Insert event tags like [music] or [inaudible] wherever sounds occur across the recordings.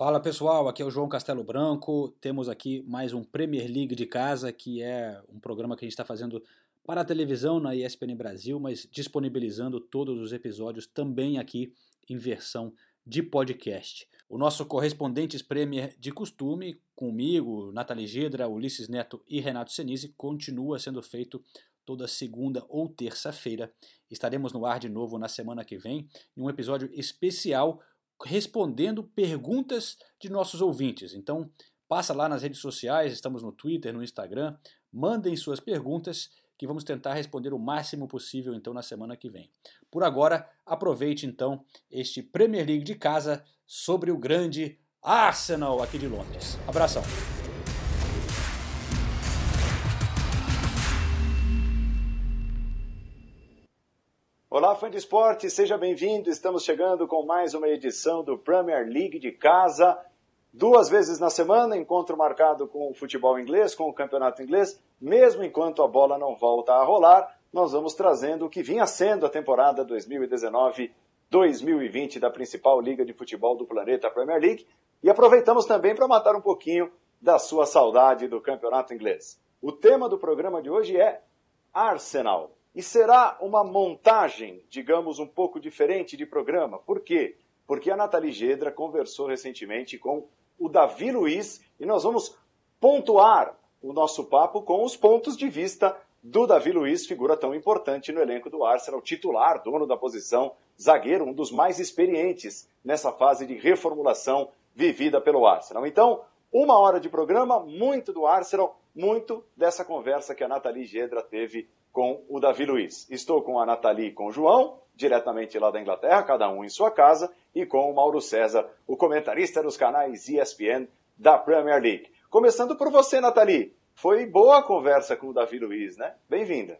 Fala pessoal, aqui é o João Castelo Branco. Temos aqui mais um Premier League de casa, que é um programa que a gente está fazendo para a televisão na ESPN Brasil, mas disponibilizando todos os episódios também aqui em versão de podcast. O nosso correspondentes Premier de costume, comigo, Nathalie Gedra, Ulisses Neto e Renato Senise, continua sendo feito toda segunda ou terça-feira. Estaremos no ar de novo na semana que vem, em um episódio especial respondendo perguntas de nossos ouvintes. Então, passa lá nas redes sociais, estamos no Twitter, no Instagram, mandem suas perguntas que vamos tentar responder o máximo possível então na semana que vem. Por agora, aproveite então este Premier League de casa sobre o grande Arsenal aqui de Londres. Abração. Olá, fã de esporte, seja bem-vindo. Estamos chegando com mais uma edição do Premier League de casa. Duas vezes na semana, encontro marcado com o futebol inglês, com o campeonato inglês. Mesmo enquanto a bola não volta a rolar, nós vamos trazendo o que vinha sendo a temporada 2019-2020 da principal liga de futebol do planeta, a Premier League. E aproveitamos também para matar um pouquinho da sua saudade do campeonato inglês. O tema do programa de hoje é Arsenal. E será uma montagem, digamos, um pouco diferente de programa. Por quê? Porque a Nathalie Gedra conversou recentemente com o Davi Luiz e nós vamos pontuar o nosso papo com os pontos de vista do Davi Luiz, figura tão importante no elenco do Arsenal, titular, dono da posição, zagueiro, um dos mais experientes nessa fase de reformulação vivida pelo Arsenal. Então, uma hora de programa, muito do Arsenal, muito dessa conversa que a Nathalie Gedra teve com o Davi Luiz. Estou com a Nathalie e com o João, diretamente lá da Inglaterra, cada um em sua casa, e com o Mauro César, o comentarista dos canais ESPN da Premier League. Começando por você, Nathalie. Foi boa a conversa com o Davi Luiz, né? Bem-vinda.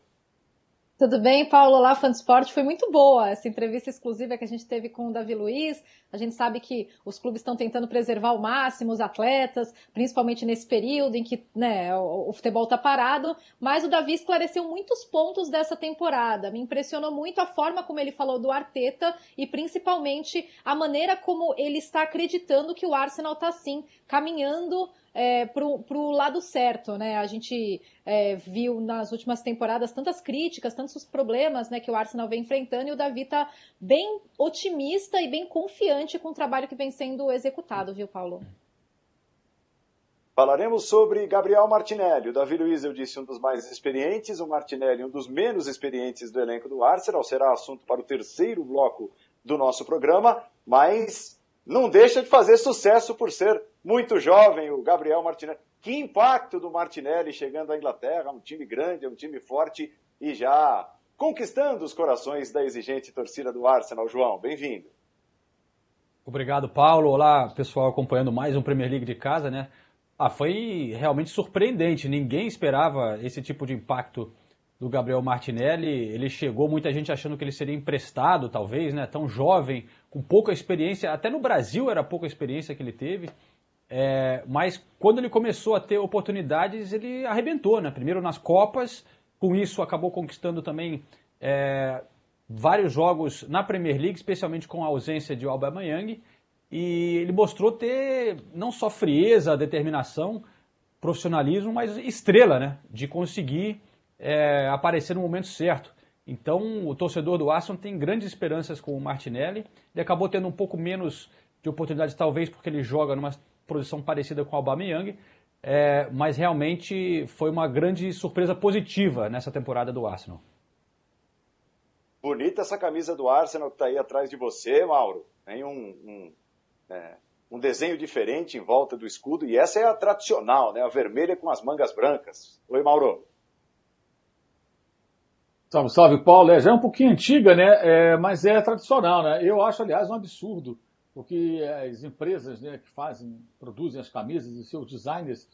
Tudo bem, Paulo? Olá, fã do esporte. Foi muito boa essa entrevista exclusiva que a gente teve com o Davi Luiz. A gente sabe que os clubes estão tentando preservar ao máximo os atletas, principalmente nesse período em que né, o, futebol está parado. Mas o Davi esclareceu muitos pontos dessa temporada. Me impressionou muito a forma como ele falou do Arteta e principalmente a maneira como ele está acreditando que o Arsenal está sim caminhando é, para o lado certo, né? A gente é, viu nas últimas temporadas tantas críticas, tantos problemas né, que o Arsenal vem enfrentando e o Davi está bem otimista e bem confiante com o trabalho que vem sendo executado, viu, Paulo? Falaremos sobre Gabriel Martinelli. O Davi Luiz, eu disse, um dos mais experientes, o Martinelli, um dos menos experientes do elenco do Arsenal. Será assunto para o terceiro bloco do nosso programa, mas não deixa de fazer sucesso por ser muito jovem, o Gabriel Martinelli. Que impacto do Martinelli chegando à Inglaterra, um time grande, um time forte e já conquistando os corações da exigente torcida do Arsenal. João, bem-vindo. Obrigado, Paulo. Olá, pessoal, acompanhando mais um Premier League de casa, né? Ah, foi realmente surpreendente. Ninguém esperava esse tipo de impacto do Gabriel Martinelli. Ele chegou, muita gente achando que ele seria emprestado, talvez, né? Tão jovem, com pouca experiência. Até no Brasil era pouca experiência que ele teve. É, mas quando ele começou a ter oportunidades, ele arrebentou, né? Primeiro nas Copas, com isso acabou conquistando também é, vários jogos na Premier League, especialmente com a ausência de Aubameyang, e ele mostrou ter não só frieza, determinação, profissionalismo, mas estrela, né? De conseguir é, aparecer no momento certo. Então, o torcedor do Arsenal tem grandes esperanças com o Martinelli. Ele acabou tendo um pouco menos de oportunidades, talvez porque ele joga numa posição parecida com o Aubameyang, é, mas realmente foi uma grande surpresa positiva nessa temporada do Arsenal. Bonita essa camisa do Arsenal que está aí atrás de você, Mauro. Tem um, um, é, um, desenho diferente em volta do escudo e essa é a tradicional, né? A vermelha com as mangas brancas. Oi, Mauro. Salve, salve, Paulo. É, já é um pouquinho antiga, né? É, mas é tradicional, né? Eu acho, aliás, um absurdo porque as empresas né, que fazem, produzem as camisas e seus designers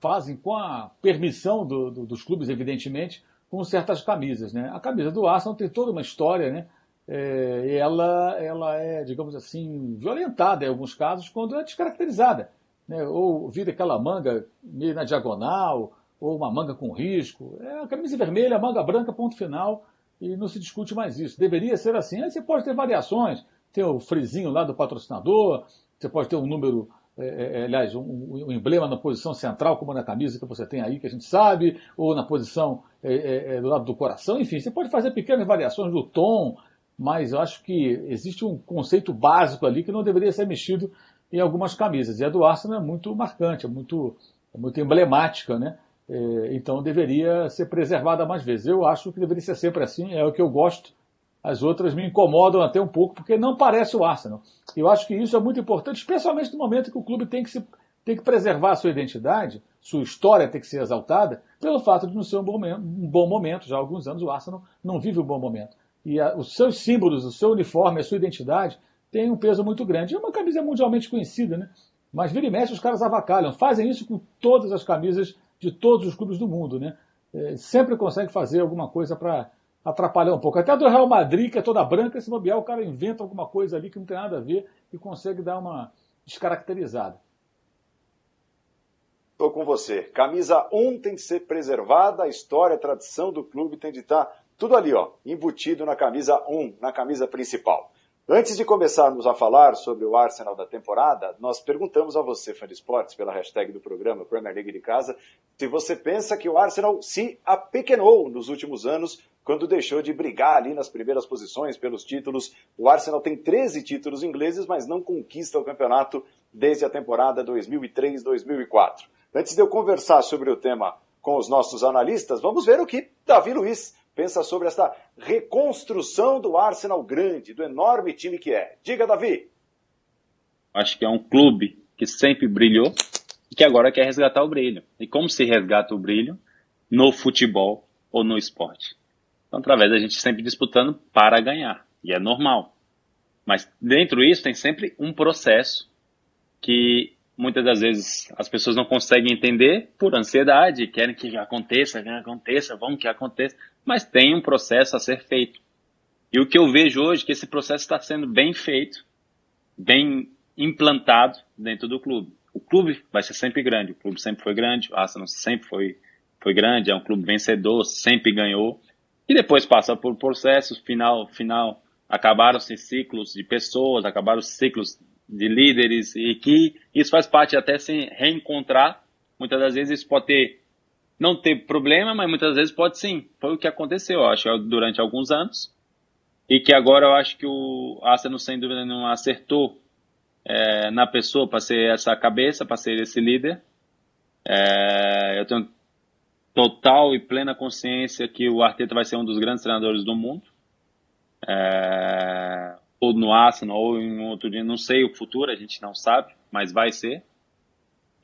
fazem com a permissão do, do, dos clubes, evidentemente, com certas camisas. Né? A camisa do Arsenal tem toda uma história, né? É, ela, ela é, digamos assim, violentada em alguns casos quando é descaracterizada. Né? Ou vira aquela manga meio na diagonal, ou uma manga com risco. É a camisa vermelha, a manga branca, ponto final, e não se discute mais isso. Deveria ser assim. Aí você pode ter variações, tem o frizinho lá do patrocinador, você pode ter um número é, é, é, aliás, um, um, emblema na posição central, como na camisa que você tem aí, que a gente sabe, ou na posição é, é, do lado do coração, enfim, você pode fazer pequenas variações do tom, mas eu acho que existe um conceito básico ali que não deveria ser mexido em algumas camisas. E a do Arsenal é muito marcante, é muito, é muito emblemática, né? então deveria ser preservada mais vezes. Eu acho que deveria ser sempre assim, é o que eu gosto as outras me incomodam até um pouco, porque não parece o Arsenal. Eu acho que isso é muito importante, especialmente no momento que o clube tem que, se, tem que preservar a sua identidade, sua história tem que ser exaltada, pelo fato de não ser um bom um bom momento. Já há alguns anos o Arsenal não vive um bom momento. E a, os seus símbolos, o seu uniforme, a sua identidade tem um peso muito grande. É uma camisa mundialmente conhecida, né? Mas vira e mexe, os caras avacalham. Fazem isso com todas as camisas de todos os clubes do mundo, né? É, sempre conseguem fazer alguma coisa para atrapalhar um pouco. Até do Real Madrid, que é toda branca, se bobear, o cara inventa alguma coisa ali que não tem nada a ver e consegue dar uma descaracterizada. Estou com você. Camisa 1 tem que ser preservada, a história, a tradição do clube tem de estar tudo ali, ó, embutido na camisa 1, na camisa principal. Antes de começarmos a falar sobre o Arsenal da temporada, nós perguntamos a você, fã de esportes, pela hashtag do programa Premier League de Casa, se você pensa que o Arsenal se apequenou nos últimos anos quando deixou de brigar ali nas primeiras posições pelos títulos. O Arsenal tem 13 títulos ingleses, mas não conquista o campeonato desde a temporada 2003-2004. Antes de eu conversar sobre o tema com os nossos analistas, vamos ver o que Davi Luiz pensa sobre esta reconstrução do Arsenal grande, do enorme time que é. Diga, Davi. Acho que é um clube que sempre brilhou e que agora quer resgatar o brilho. E como se resgata o brilho? No futebol ou no esporte. Então, através da gente sempre disputando para ganhar. E é normal. Mas dentro disso tem sempre um processo que muitas das vezes as pessoas não conseguem entender por ansiedade, querem que aconteça, que aconteça, vão que aconteça, mas tem um processo a ser feito. E o que eu vejo hoje é que esse processo está sendo bem feito, bem implantado dentro do clube. O clube vai ser sempre grande, o clube sempre foi grande, o Arsenal sempre foi, foi grande, é um clube vencedor, sempre ganhou, e depois passa por processos, final, final, acabaram-se ciclos de pessoas, acabaram os ciclos de líderes e que isso faz parte até se reencontrar. Muitas das vezes isso pode ter, não ter problema, mas muitas vezes pode sim. Foi o que aconteceu, eu acho, durante alguns anos. E que agora eu acho que o Arsenal, sem dúvida não acertou é, na pessoa para ser essa cabeça, para ser esse líder. É, eu tenho total e plena consciência que o Arteta vai ser um dos grandes treinadores do mundo. É, ou no Arsenal ou em outro dia, não sei o futuro, a gente não sabe, mas vai ser.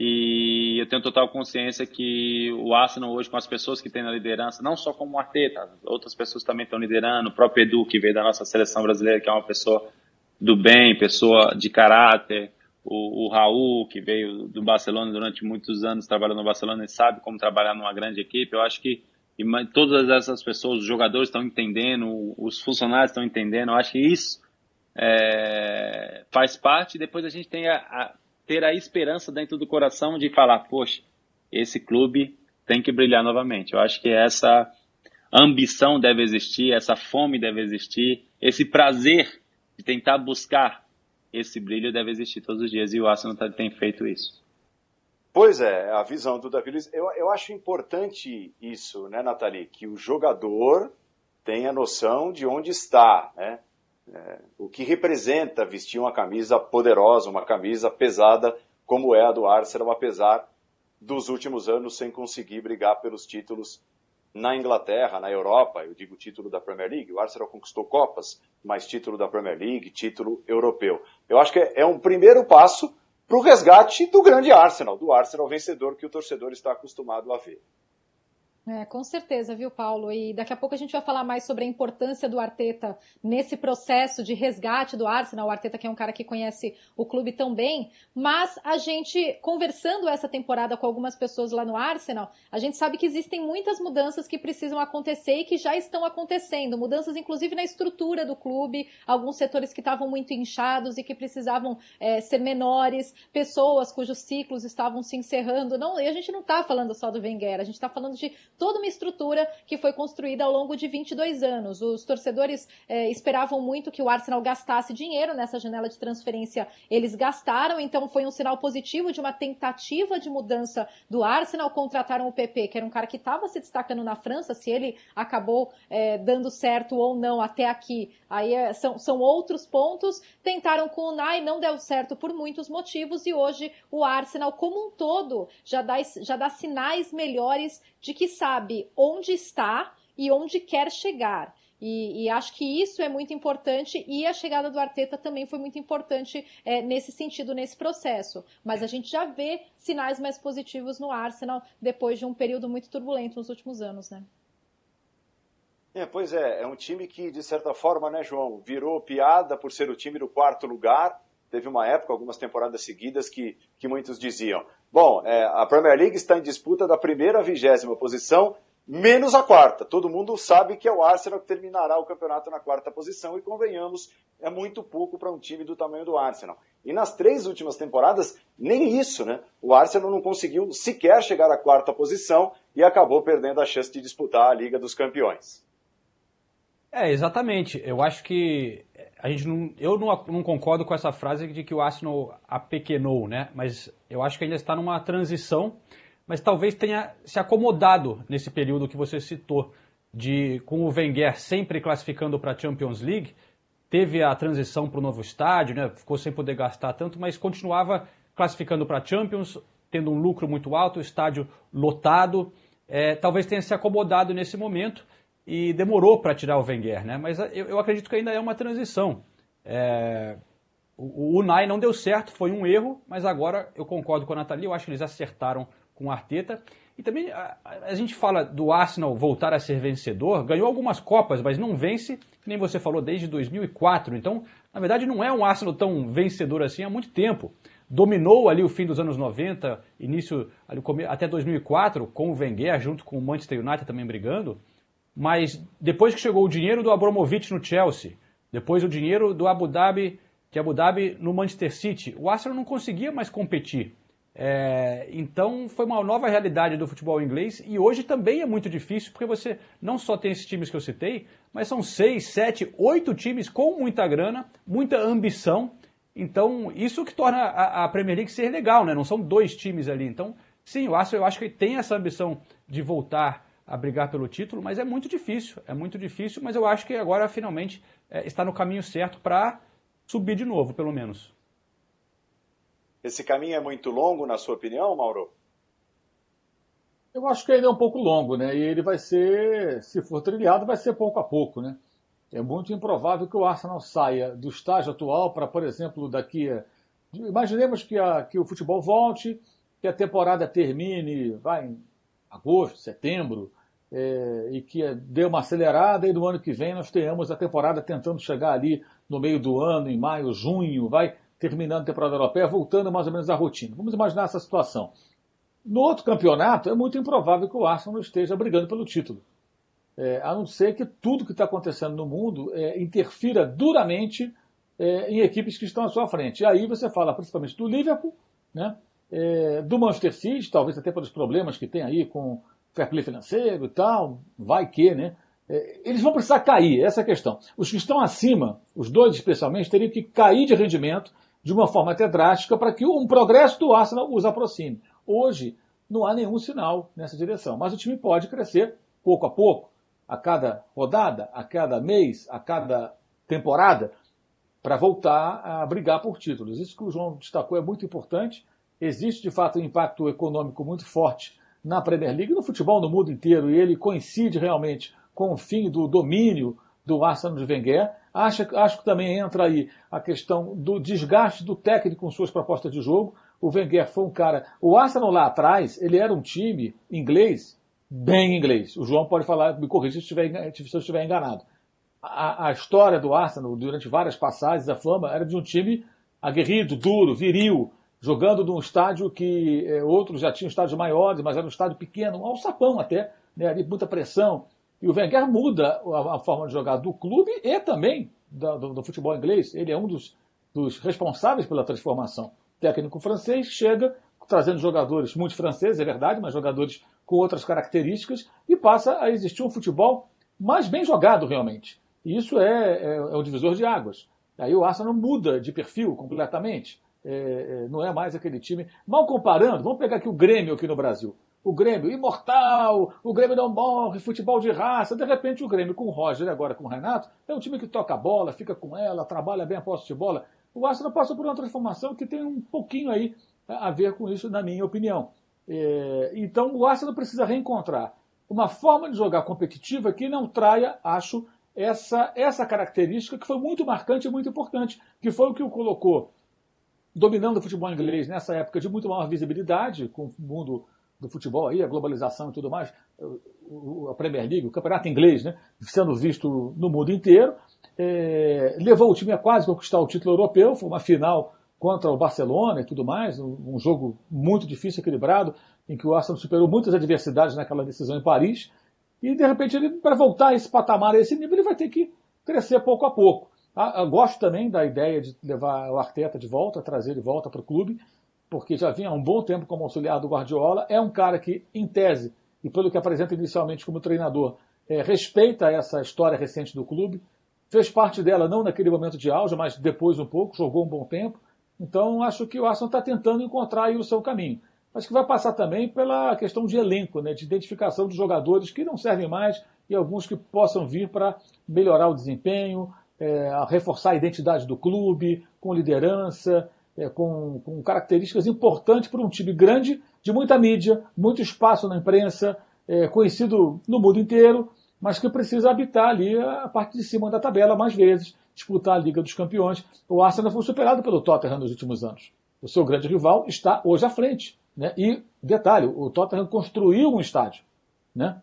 E eu tenho total consciência que o Arsenal hoje, com as pessoas que tem na liderança, não só como o Arteta, outras pessoas também estão liderando, o próprio Edu, que veio da nossa seleção brasileira, que é uma pessoa do bem, pessoa de caráter, o, o Raul, que veio do Barcelona durante muitos anos, trabalhou no Barcelona e sabe como trabalhar numa grande equipe. Eu acho que e todas essas pessoas, os jogadores estão entendendo, os funcionários estão entendendo. Eu acho que isso é, faz parte. Depois a gente tem a, a, ter a esperança dentro do coração de falar, poxa, esse clube tem que brilhar novamente. Eu acho que essa ambição deve existir, essa fome deve existir, esse prazer de tentar buscar esse brilho deve existir todos os dias e o Arsenal tá, tem feito isso. Pois é, a visão do Davi Luiz. Eu, eu acho importante isso, né, Nathalie? Que o jogador tenha noção de onde está, né? É, o que representa vestir uma camisa poderosa, uma camisa pesada, como é a do Arsenal, apesar dos últimos anos sem conseguir brigar pelos títulos na Inglaterra, na Europa, eu digo título da Premier League, o Arsenal conquistou Copas, mas título da Premier League, título europeu. Eu acho que é um primeiro passo para o resgate do grande Arsenal, do Arsenal vencedor que o torcedor está acostumado a ver. É, com certeza, viu, Paulo? E daqui a pouco a gente vai falar mais sobre a importância do Arteta nesse processo de resgate do Arsenal. O Arteta que é um cara que conhece o clube tão bem, mas a gente, conversando essa temporada com algumas pessoas lá no Arsenal, a gente sabe que existem muitas mudanças que precisam acontecer e que já estão acontecendo. Mudanças, inclusive, na estrutura do clube, alguns setores que estavam muito inchados e que precisavam é, ser menores, pessoas cujos ciclos estavam se encerrando. Não, e a gente não está falando só do Wenger, a gente está falando de toda uma estrutura que foi construída ao longo de 22 anos. Os torcedores é, esperavam muito que o Arsenal gastasse dinheiro nessa janela de transferência, eles gastaram, então foi um sinal positivo de uma tentativa de mudança do Arsenal. Contrataram o PP, que era um cara que estava se destacando na França, se ele acabou é, dando certo ou não até aqui, aí é, são, são outros pontos. Tentaram com o Nai, não deu certo por muitos motivos, e hoje o Arsenal, como um todo, já dá, já dá sinais melhores de que sabe onde está e onde quer chegar. E, e, acho que isso é muito importante e a chegada do Arteta também foi muito importante é, nesse sentido, nesse processo. Mas a gente já vê sinais mais positivos no Arsenal depois de um período muito turbulento nos últimos anos, né? É, pois é, é um time que, de certa forma, né, João, virou piada por ser o time do quarto lugar. Teve uma época, algumas temporadas seguidas, que, que muitos diziam: bom, é, a Premier League está em disputa da primeira à vigésima posição, menos a quarta. Todo mundo sabe que é o Arsenal que terminará o campeonato na quarta posição e convenhamos, é muito pouco para um time do tamanho do Arsenal. E nas três últimas temporadas, nem isso, né? O Arsenal não conseguiu sequer chegar à quarta posição e acabou perdendo a chance de disputar a Liga dos Campeões. É, exatamente. Eu acho que a gente não, eu não, não concordo com essa frase de que o Arsenal apequenou, né? Mas eu acho que ainda está numa transição mas talvez tenha se acomodado nesse período que você citou, de com o Wenger sempre classificando para a Champions League, teve a transição para o novo estádio, né? ficou sem poder gastar tanto, mas continuava classificando para a Champions, tendo um lucro muito alto, estádio lotado. É, talvez tenha se acomodado nesse momento e demorou para tirar o Wenger, né? mas eu, eu, acredito que ainda é uma transição. É, o, Unai não deu certo, foi um erro, mas agora eu concordo com a Nathalie, eu acho que eles acertaram com o Arteta. E também a, a, gente fala do Arsenal voltar a ser vencedor, ganhou algumas Copas, mas não vence, nem você falou, desde 2004. Então, na verdade, não é um Arsenal tão vencedor assim há muito tempo. Dominou ali o fim dos anos 90, início até 2004, com o Wenger, junto com o Manchester United também brigando. Mas depois que chegou o dinheiro do Abramovich no Chelsea, depois o dinheiro do Abu Dhabi, de Abu Dhabi no Manchester City, o Arsenal não conseguia mais competir. É, então foi uma nova realidade do futebol inglês e hoje também é muito difícil porque você não só tem esses times que eu citei, mas são seis, sete, oito times com muita grana, muita ambição. Então isso que torna a, a Premier League ser legal, né? Não são dois times ali. Então sim, o Arsenal eu acho que tem essa ambição de voltar a brigar pelo título, mas é muito difícil, é muito difícil. Mas eu acho que agora finalmente é, está no caminho certo para subir de novo, pelo menos. Esse caminho é muito longo, na sua opinião, Mauro? Eu acho que ainda é um pouco longo, né? E ele vai ser, se for trilhado, vai ser pouco a pouco, né? É muito improvável que o Arsenal saia do estágio atual para, por exemplo, daqui a... Imaginemos que, a, que o futebol volte, que a temporada termine, vai em agosto, setembro, é, e que dê uma acelerada e no ano que vem nós tenhamos a temporada tentando chegar ali no meio do ano, em maio, junho, vai terminando a temporada europeia, voltando mais ou menos à rotina. Vamos imaginar essa situação. No outro campeonato, é muito improvável que o Arsenal esteja brigando pelo título. É, a não ser que tudo que está acontecendo no mundo é, interfira duramente é, em equipes que estão à sua frente. E aí você fala principalmente do Liverpool, né, é, do Manchester City, talvez até pelos problemas que tem aí com fair play financeiro e tal, vai que, né? É, eles vão precisar cair, essa é a questão. Os que estão acima, os dois especialmente, teriam que cair de rendimento de uma forma até drástica para que um progresso do Arsenal os aproxime. Hoje não há nenhum sinal nessa direção, mas o time pode crescer pouco a pouco, a cada rodada, a cada mês, a cada temporada, para voltar a brigar por títulos. Isso que o João destacou é muito importante. Existe de fato um impacto econômico muito forte na Premier League, no futebol no mundo inteiro, e ele coincide realmente com o fim do domínio do Arsenal de Wenger. Acho, acho que também entra aí a questão do desgaste do técnico com suas propostas de jogo. O Wenger foi um cara. O Arsenal lá atrás, ele era um time inglês, bem inglês. O João pode falar, me corrija se, se eu estiver enganado. A, a, história do Arsenal, durante várias passagens, a fama, era de um time aguerrido, duro, viril, jogando num estádio que é, outros já tinham estádios maiores, mas era um estádio pequeno, um alçapão até, né, ali, muita pressão, e o Wenger muda a, a forma de jogar do clube e também do, do, do futebol inglês. Ele é um dos, dos, responsáveis pela transformação. O técnico francês chega trazendo jogadores, muitos franceses, é verdade, mas jogadores com outras características, e passa a existir um futebol mais bem jogado realmente. E isso é, é, é o divisor de águas. Aí o Arsenal muda de perfil completamente. É, é, não é mais aquele time. Mal comparando, vamos pegar aqui o Grêmio aqui no Brasil. O Grêmio imortal, o Grêmio não morre, futebol de raça. De repente o Grêmio com o Roger agora com o Renato é um time que toca a bola, fica com ela, trabalha bem a posse de bola. O Arsenal passa por uma transformação que tem um pouquinho aí a ver com isso, na minha opinião. É, então o Arsenal precisa reencontrar uma forma de jogar competitiva que não traia, acho, essa, essa característica que foi muito marcante e muito importante, que foi o que o colocou dominando o futebol inglês nessa época de muito maior visibilidade, com o mundo do futebol aí, a globalização e tudo mais, a Premier League, o campeonato inglês, né, sendo visto no mundo inteiro, é, levou o time a quase conquistar o título europeu, foi uma final contra o Barcelona e tudo mais, um, um jogo muito difícil, equilibrado, em que o Arsenal superou muitas adversidades naquela decisão em Paris, e de repente para voltar a esse patamar, a esse nível, ele vai ter que crescer pouco a pouco. Ah, gosto também da ideia de levar o Arteta de volta, trazer ele de volta para o clube, porque já vinha há um bom tempo como auxiliar do Guardiola. É um cara que, em tese, e pelo que apresenta inicialmente como treinador, é, respeita essa história recente do clube, fez parte dela não naquele momento de auge, mas depois um pouco, jogou um bom tempo. Então acho que o Arsenal está tentando encontrar o seu caminho. Acho que vai passar também pela questão de elenco, né, de identificação de jogadores que não servem mais e alguns que possam vir para melhorar o desempenho, é, reforçar a identidade do clube, com liderança, é, com, com, características importantes para um time grande, de muita mídia, muito espaço na imprensa, é, conhecido no mundo inteiro, mas que precisa habitar ali a parte de cima da tabela mais vezes, disputar a Liga dos Campeões. O Arsenal foi superado pelo Tottenham nos últimos anos. O seu grande rival está hoje à frente. Né? E, detalhe, o Tottenham construiu um estádio. Né?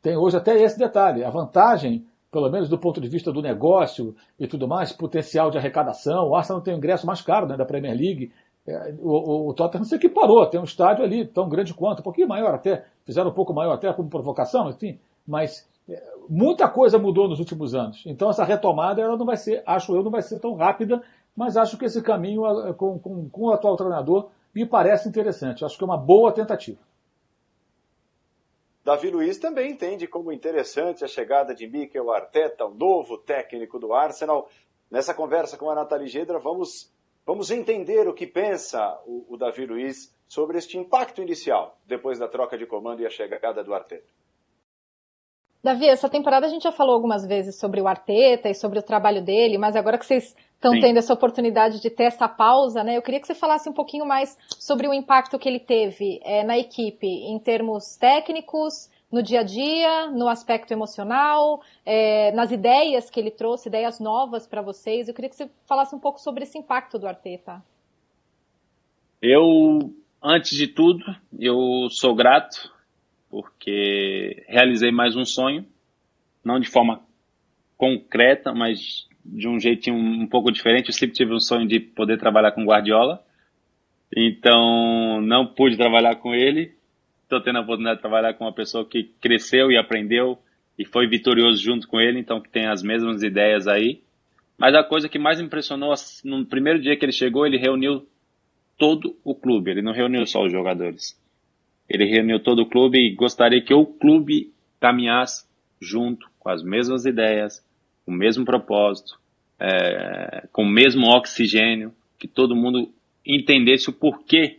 Tem hoje até esse detalhe. A vantagem, pelo menos do ponto de vista do negócio e tudo mais, potencial de arrecadação. O Arsenal tem o ingresso mais caro né, da Premier League. É, o, o, o, Tottenham se equiparou, tem um estádio ali tão grande quanto, um pouquinho maior até, fizeram um pouco maior até como provocação, enfim, mas é, muita coisa mudou nos últimos anos. Então essa retomada ela não vai ser, acho eu, não vai ser tão rápida, mas acho que esse caminho com, com, com o atual treinador me parece interessante. Acho que é uma boa tentativa. Davi Luiz também entende como interessante a chegada de Mikel Arteta, o novo técnico do Arsenal. Nessa conversa com a Nathalie Gedra, vamos, vamos entender o que pensa o, o Davi Luiz sobre este impacto inicial, depois da troca de comando e a chegada do Arteta. Davi, essa temporada a gente já falou algumas vezes sobre o Arteta e sobre o trabalho dele, mas agora que vocês estão tendo essa oportunidade de ter essa pausa, né? Eu queria que você falasse um pouquinho mais sobre o impacto que ele teve é, na equipe, em termos técnicos, no dia a dia, no aspecto emocional, é, nas ideias que ele trouxe, ideias novas para vocês. Eu queria que você falasse um pouco sobre esse impacto do Arteta. Eu, antes de tudo, eu sou grato porque realizei mais um sonho, não de forma concreta, mas de um jeitinho um pouco diferente. Eu sempre tive um sonho de poder trabalhar com Guardiola, então não pude trabalhar com ele. Estou tendo a oportunidade de trabalhar com uma pessoa que cresceu e aprendeu e foi vitorioso junto com ele, então que tem as mesmas ideias aí. Mas a coisa que mais impressionou, no primeiro dia que ele chegou, ele reuniu todo o clube, ele não reuniu só os jogadores. Ele reuniu todo o clube e gostaria que o clube caminhasse junto, com as mesmas ideias, com o mesmo propósito, é, com o mesmo oxigênio, que todo mundo entendesse o porquê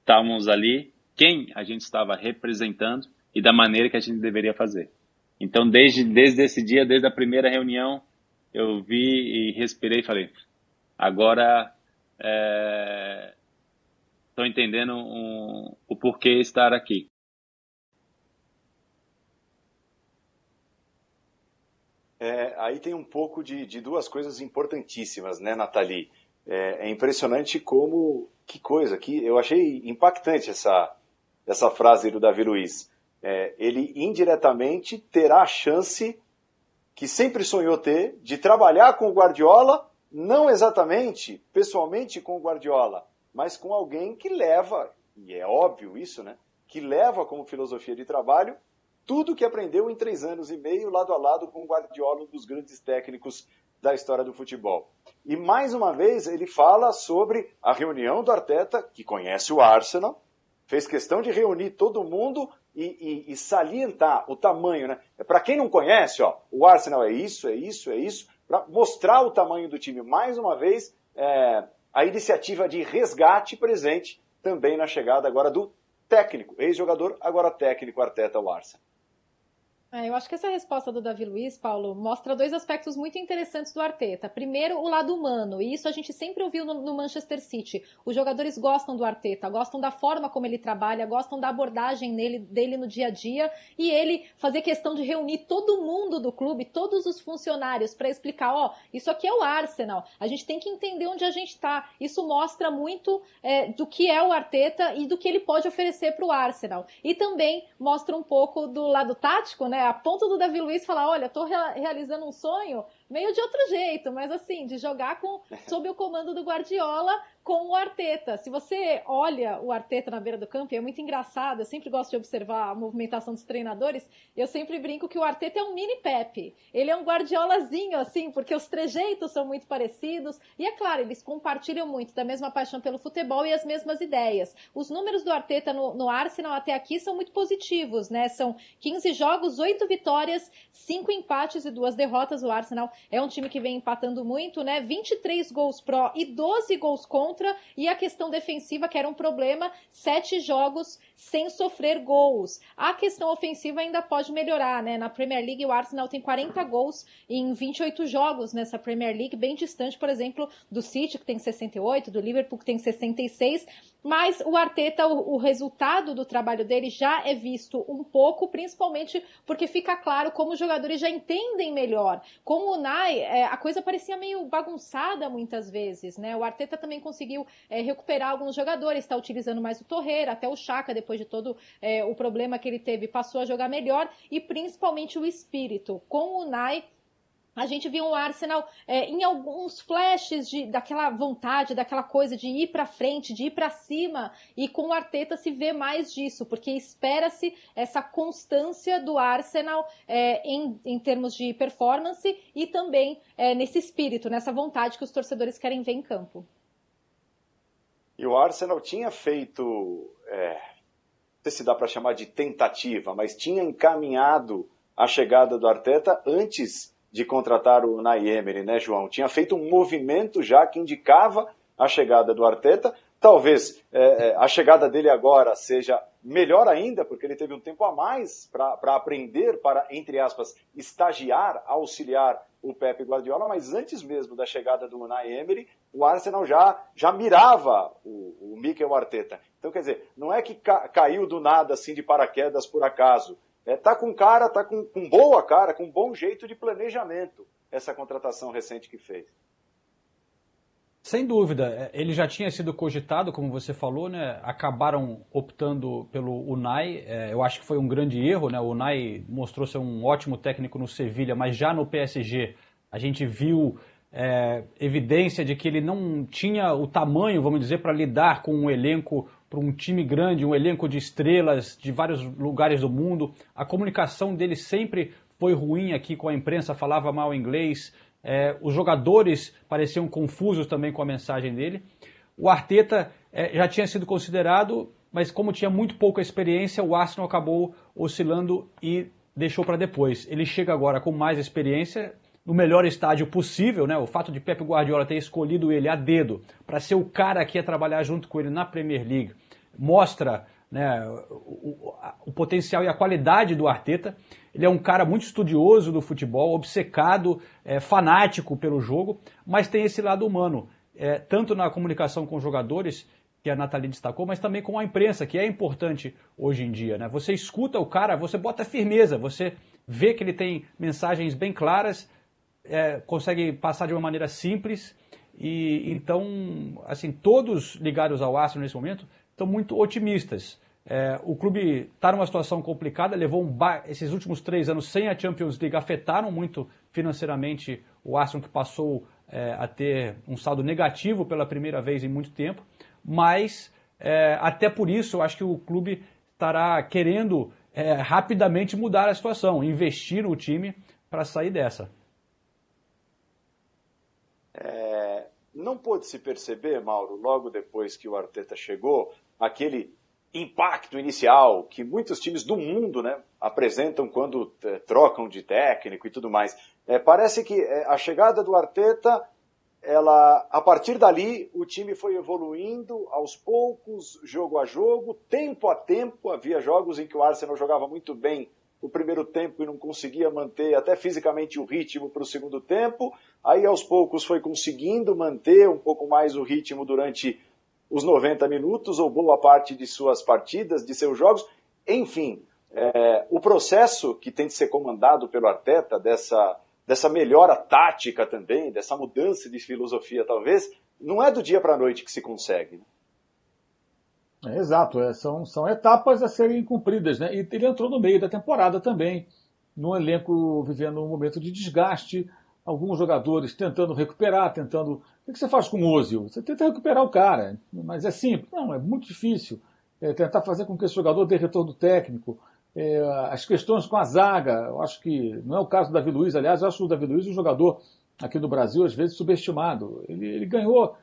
estávamos ali, quem a gente estava representando e da maneira que a gente deveria fazer. Então, desde, desde esse dia, desde a primeira reunião, eu vi e respirei e falei: agora é, estão entendendo um, o porquê estar aqui. É, aí tem um pouco de, de, duas coisas importantíssimas, né, Nathalie? É, é, impressionante como, que coisa, que eu achei impactante essa, essa frase do Davi Luiz. É, ele indiretamente terá a chance que sempre sonhou ter de trabalhar com o Guardiola, não exatamente pessoalmente com o Guardiola, mas com alguém que leva, e é óbvio isso, né? Que leva como filosofia de trabalho tudo que aprendeu em três anos e meio, lado a lado com o Guardiola, um dos grandes técnicos da história do futebol. E mais uma vez ele fala sobre a reunião do Arteta, que conhece o Arsenal, fez questão de reunir todo mundo e, e, e salientar o tamanho, né? Para quem não conhece, ó, o Arsenal é isso, é isso, é isso, para mostrar o tamanho do time. Mais uma vez, é, a iniciativa de resgate presente também na chegada agora do técnico, ex-jogador, agora técnico Arteta ao Arsenal. É, eu acho que essa resposta do Davi Luiz, Paulo, mostra dois aspectos muito interessantes do Arteta. Primeiro, o lado humano, e isso a gente sempre ouviu no, no, Manchester City. Os jogadores gostam do Arteta, gostam da forma como ele trabalha, gostam da abordagem nele, dele no dia a dia, e ele fazer questão de reunir todo mundo do clube, todos os funcionários, para explicar: ó, isso aqui é o Arsenal, a gente tem que entender onde a gente está. Isso mostra muito é, do que é o Arteta e do que ele pode oferecer para o Arsenal. E também mostra um pouco do lado tático, né? A ponto do Davi Luiz falar, olha, tô realizando um sonho meio de outro jeito, mas assim, de jogar com sob o comando do Guardiola com o Arteta. Se você olha o Arteta na beira do campo, e é muito engraçado, eu sempre gosto de observar a movimentação dos treinadores, eu sempre brinco que o Arteta é um mini Pepe. Ele é um Guardiolazinho, assim, porque os trejeitos são muito parecidos, e é claro, eles compartilham muito da mesma paixão pelo futebol e as mesmas ideias. Os números do Arteta no, no Arsenal até aqui são muito positivos, né? São 15 jogos, 8 vitórias, 5 empates e 2 derrotas. O Arsenal é um time que vem empatando muito, né? 23 gols pró e 12 gols contra. E a questão defensiva, que era um problema, sete jogos sem sofrer gols. A questão ofensiva ainda pode melhorar, né? Na Premier League, o Arsenal tem 40 gols em 28 jogos nessa Premier League, bem distante, por exemplo, do City, que tem 68, do Liverpool, que tem 66. Mas o Arteta, o, o resultado do trabalho dele já é visto um pouco, principalmente porque fica claro como os jogadores já entendem melhor. Com o Nai, é, a coisa parecia meio bagunçada muitas vezes, né? O Arteta também conseguiu é, recuperar alguns jogadores, está utilizando mais o Torreira, até o Chaka, depois de todo é, o problema que ele teve, passou a jogar melhor, e principalmente o espírito. Com o Nai, a gente viu um Arsenal é, em alguns flashes de, daquela vontade, daquela coisa de ir para frente, de ir para cima, e com o Arteta se vê mais disso, porque espera-se essa constância do Arsenal é, em, em termos de performance e também é, nesse espírito, nessa vontade que os torcedores querem ver em campo. E o Arsenal tinha feito, é, não sei se dá para chamar de tentativa, mas tinha encaminhado a chegada do Arteta antes de contratar o Unai Emery, né, João? Tinha feito um movimento já que indicava a chegada do Arteta. Talvez é, é a chegada dele agora seja melhor ainda, porque ele teve um tempo a mais para aprender, para, entre aspas, estagiar, auxiliar o Pepe Guardiola, mas antes mesmo da chegada do Unai Emery, o Arsenal já, já mirava o, o Mikel Arteta. Então, quer dizer, não é que ca, caiu do nada, assim, de paraquedas por acaso. É, tá com cara, tá com, com boa cara, com bom jeito de planejamento essa contratação recente que fez. Sem dúvida, é, ele já tinha sido cogitado, como você falou, né? Acabaram optando pelo Unai. É, eu acho que foi um grande erro, né? O Unai mostrou ser um ótimo técnico no Sevilha, mas já no PSG a gente viu é, evidência de que ele não tinha o tamanho, vamos dizer, para lidar com um elenco para um time grande, um elenco de estrelas de vários lugares do mundo. A comunicação dele sempre foi ruim aqui com a imprensa, falava mal inglês. É, os jogadores pareciam confusos também com a mensagem dele. O Arteta é, já tinha sido considerado, mas como tinha muito pouca experiência, o Arsenal acabou oscilando e deixou para depois. Ele chega agora com mais experiência, no melhor estágio possível, né? O fato de Pep Guardiola ter escolhido ele a dedo para ser o cara que ia trabalhar junto com ele na Premier League mostra né, o, o, potencial e a qualidade do Arteta. Ele é um cara muito estudioso do futebol, obcecado, é, fanático pelo jogo, mas tem esse lado humano, é, tanto na comunicação com os jogadores, que a Nathalie destacou, mas também com a imprensa, que é importante hoje em dia. Né? Você escuta o cara, você bota firmeza, você vê que ele tem mensagens bem claras é, consegue passar de uma maneira simples e então, assim, todos ligados ao Arsenal nesse momento estão muito otimistas. É, o clube está numa situação complicada, levou um esses últimos três anos sem a Champions League afetaram muito financeiramente o Arsenal que passou é, a ter um saldo negativo pela primeira vez em muito tempo, mas é, até por isso eu acho que o clube estará querendo é, rapidamente mudar a situação, investir no time para sair dessa. É, não pôde se perceber, Mauro, logo depois que o Arteta chegou, aquele impacto inicial que muitos times do mundo né, apresentam quando é, trocam de técnico e tudo mais. É, parece que é, a chegada do Arteta, ela, a partir dali, o time foi evoluindo aos poucos, jogo a jogo, tempo a tempo. Havia jogos em que o Arsenal jogava muito bem o primeiro tempo e não conseguia manter até fisicamente o ritmo para o segundo tempo. Aí aos poucos foi conseguindo manter um pouco mais o ritmo durante os 90 minutos ou boa parte de suas partidas, de seus jogos. Enfim, é, o processo que tem de ser comandado pelo Arteta, dessa, dessa melhora tática também, dessa mudança de filosofia talvez, não é do dia para a noite que se consegue. É, exato, é, são, são etapas a serem cumpridas, né? E ele entrou no meio da temporada também, num elenco vivendo um momento de desgaste, alguns jogadores tentando recuperar, tentando. O que você faz com o Ozil? Você tenta recuperar o cara, mas é simples? Não, é muito difícil. É tentar fazer com que esse jogador dê retorno técnico. É, as questões com a zaga, eu acho que não é o caso do Davi Luiz, aliás, eu acho o Davi Luiz um jogador aqui no Brasil, às vezes, subestimado. Ele, ele ganhou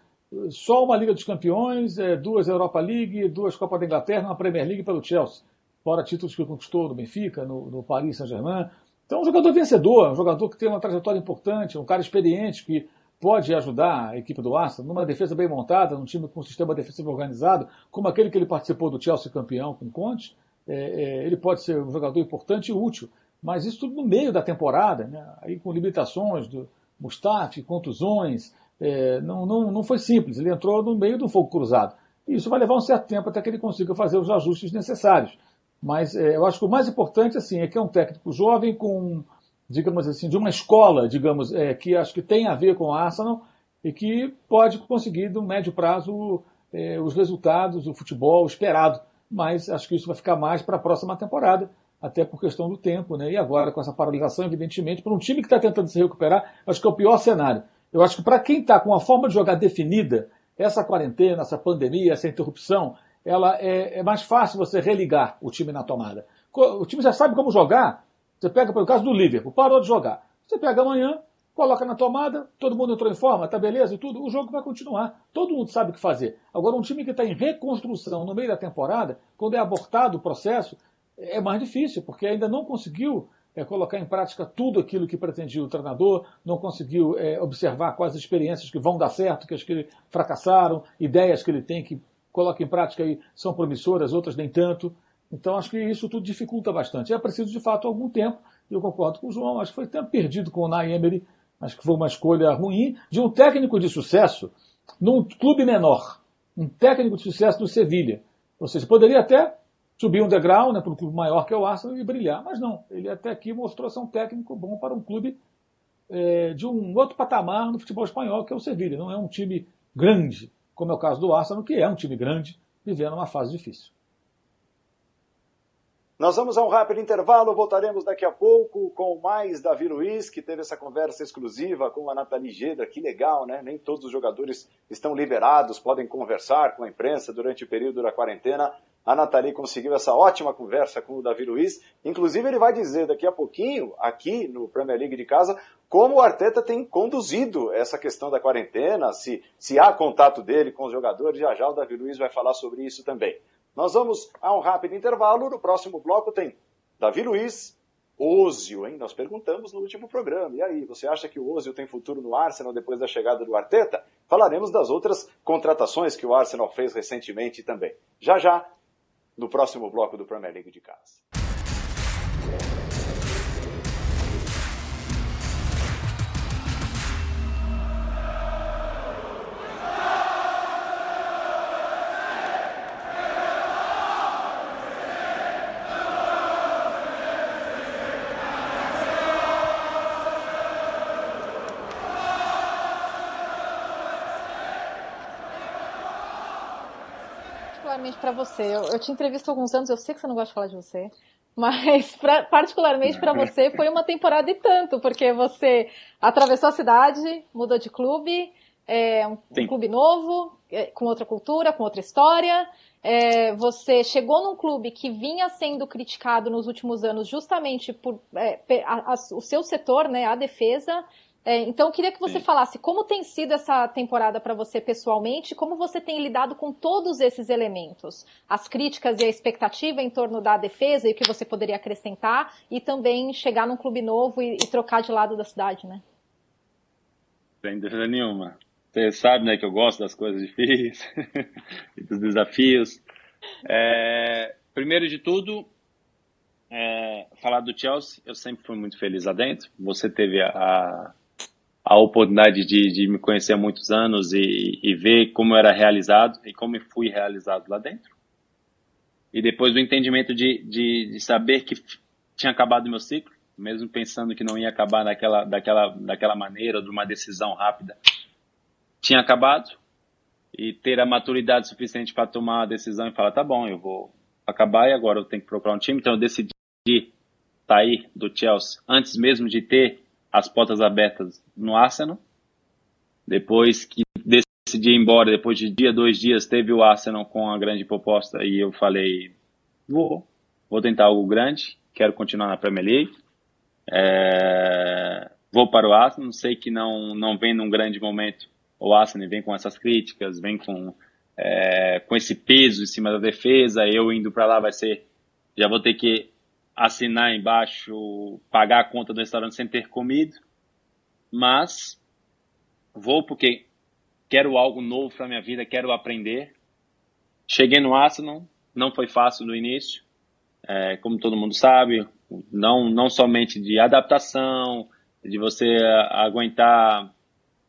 só uma Liga dos Campeões, é, duas Europa League, duas Copas da Inglaterra, uma Premier League pelo Chelsea. Fora títulos que conquistou no Benfica, no, no Paris Saint-Germain. Então, um jogador vencedor, um jogador que tem uma trajetória importante, um cara experiente que pode ajudar a equipe do Arsenal numa defesa bem montada, num time com um sistema defensivo organizado, como aquele que ele participou do Chelsea campeão com Conte. É, é, ele pode ser um jogador importante e útil, mas isso tudo no meio da temporada, né? aí com limitações do Mustafi, contusões, é, não, não, não foi simples. Ele entrou no meio do fogo cruzado. E isso vai levar um certo tempo até que ele consiga fazer os ajustes necessários. Mas é, eu acho que o mais importante assim é que é um técnico jovem com, digamos assim, de uma escola, digamos, é, que acho que tem a ver com o Arsenal e que pode conseguir, no médio prazo, é, os resultados, o futebol esperado. Mas acho que isso vai ficar mais para a próxima temporada, até por questão do tempo, né? E agora, com essa paralisação, evidentemente, para um time que está tentando se recuperar, acho que é o pior cenário. Eu acho que para quem está com a forma de jogar definida, essa quarentena, essa pandemia, essa interrupção, ela é, é, mais fácil você religar o time na tomada. O time já sabe como jogar. Você pega, pelo caso do Liverpool, parou de jogar. Você pega amanhã, coloca na tomada, todo mundo entrou em forma, tá beleza e tudo, o jogo vai continuar. Todo mundo sabe o que fazer. Agora, um time que está em reconstrução no meio da temporada, quando é abortado o processo, é mais difícil, porque ainda não conseguiu é, colocar em prática tudo aquilo que pretendia o treinador, não conseguiu é, observar quais experiências que vão dar certo, que as que fracassaram, ideias que ele tem que coloca em prática e são promissoras, outras nem tanto. Então acho que isso tudo dificulta bastante. É preciso de fato algum tempo, e eu concordo com o João, acho que foi tempo perdido com o Nay Emery, acho que foi uma escolha ruim de um técnico de sucesso num clube menor, um técnico de sucesso do Sevilha. Ou seja, poderia até subir um degrau né, para um clube maior que é o Arsenal e brilhar, mas não. Ele até aqui mostrou ser um técnico bom para um clube é, de um outro patamar no futebol espanhol, que é o Sevilha. Não é um time grande, como é o caso do Arsenal, que é um time grande, vivendo uma fase difícil. Nós vamos a um rápido intervalo, voltaremos daqui a pouco com mais Davi Luiz, que teve essa conversa exclusiva com a Nathalie Gedra, que legal, né? Nem todos os jogadores estão liberados, podem conversar com a imprensa durante o período da quarentena. A Nathalie conseguiu essa ótima conversa com o Davi Luiz. Inclusive, ele vai dizer daqui a pouquinho, aqui no Premier League de casa, como o Arteta tem conduzido essa questão da quarentena, se, se há contato dele com os jogadores, já já o Davi Luiz vai falar sobre isso também. Nós vamos a um rápido intervalo, no próximo bloco tem Davi Luiz, Ozil, hein? Nós perguntamos no último programa. E aí, você acha que o Ozil tem futuro no Arsenal depois da chegada do Arteta? Falaremos das outras contratações que o Arsenal fez recentemente também. Já já, no próximo bloco do Premier League de casa. Você. Eu, eu, te entrevisto há alguns anos, eu sei que você não gosta de falar de você, mas [laughs] pra, particularmente para você foi uma temporada e tanto, porque você atravessou a cidade, mudou de clube, é um, um clube novo, é, com outra cultura, com outra história. É, você chegou num clube que vinha sendo criticado nos últimos anos justamente por é, a, a, o seu setor, né, a defesa, É, então, eu queria que você Sim. falasse como tem sido essa temporada para você pessoalmente, como você tem lidado com todos esses elementos, as críticas e a expectativa em torno da defesa e o que você poderia acrescentar, e também chegar num clube novo e, e trocar de lado da cidade, né? Sem dúvida nenhuma. Você sabe, né, que eu gosto das coisas difíceis [laughs] e dos desafios. É, primeiro de tudo, é, falar do Chelsea, eu sempre fui muito feliz lá dentro. Você teve a, a oportunidade de, de me conhecer há muitos anos e, e ver como eu era realizado e como eu fui realizado lá dentro. E depois do entendimento de, de, de saber que tinha acabado o meu ciclo, mesmo pensando que não ia acabar daquela, daquela, daquela maneira, de uma decisão rápida, tinha acabado e ter a maturidade suficiente para tomar a decisão e falar, tá bom, eu vou acabar e agora eu tenho que procurar um time, então eu decidi sair do Chelsea antes mesmo de ter as portas abertas no Arsenal. Depois que decidi ir embora, depois de dia, dois dias, teve o Arsenal com a grande proposta e eu falei, vou, vou tentar algo grande, quero continuar na Premier League. É, vou para o Arsenal, sei que não, não vem num grande momento o Arsenal, vem com essas críticas, vem com, é, com esse peso em cima da defesa, eu indo para lá vai ser, já vou ter que assinar embaixo, pagar a conta do restaurante sem ter comido, mas vou porque quero algo novo para minha vida, quero aprender. Cheguei no Arsenal, não foi fácil no início, é, como todo mundo sabe, não, não somente de adaptação, de você aguentar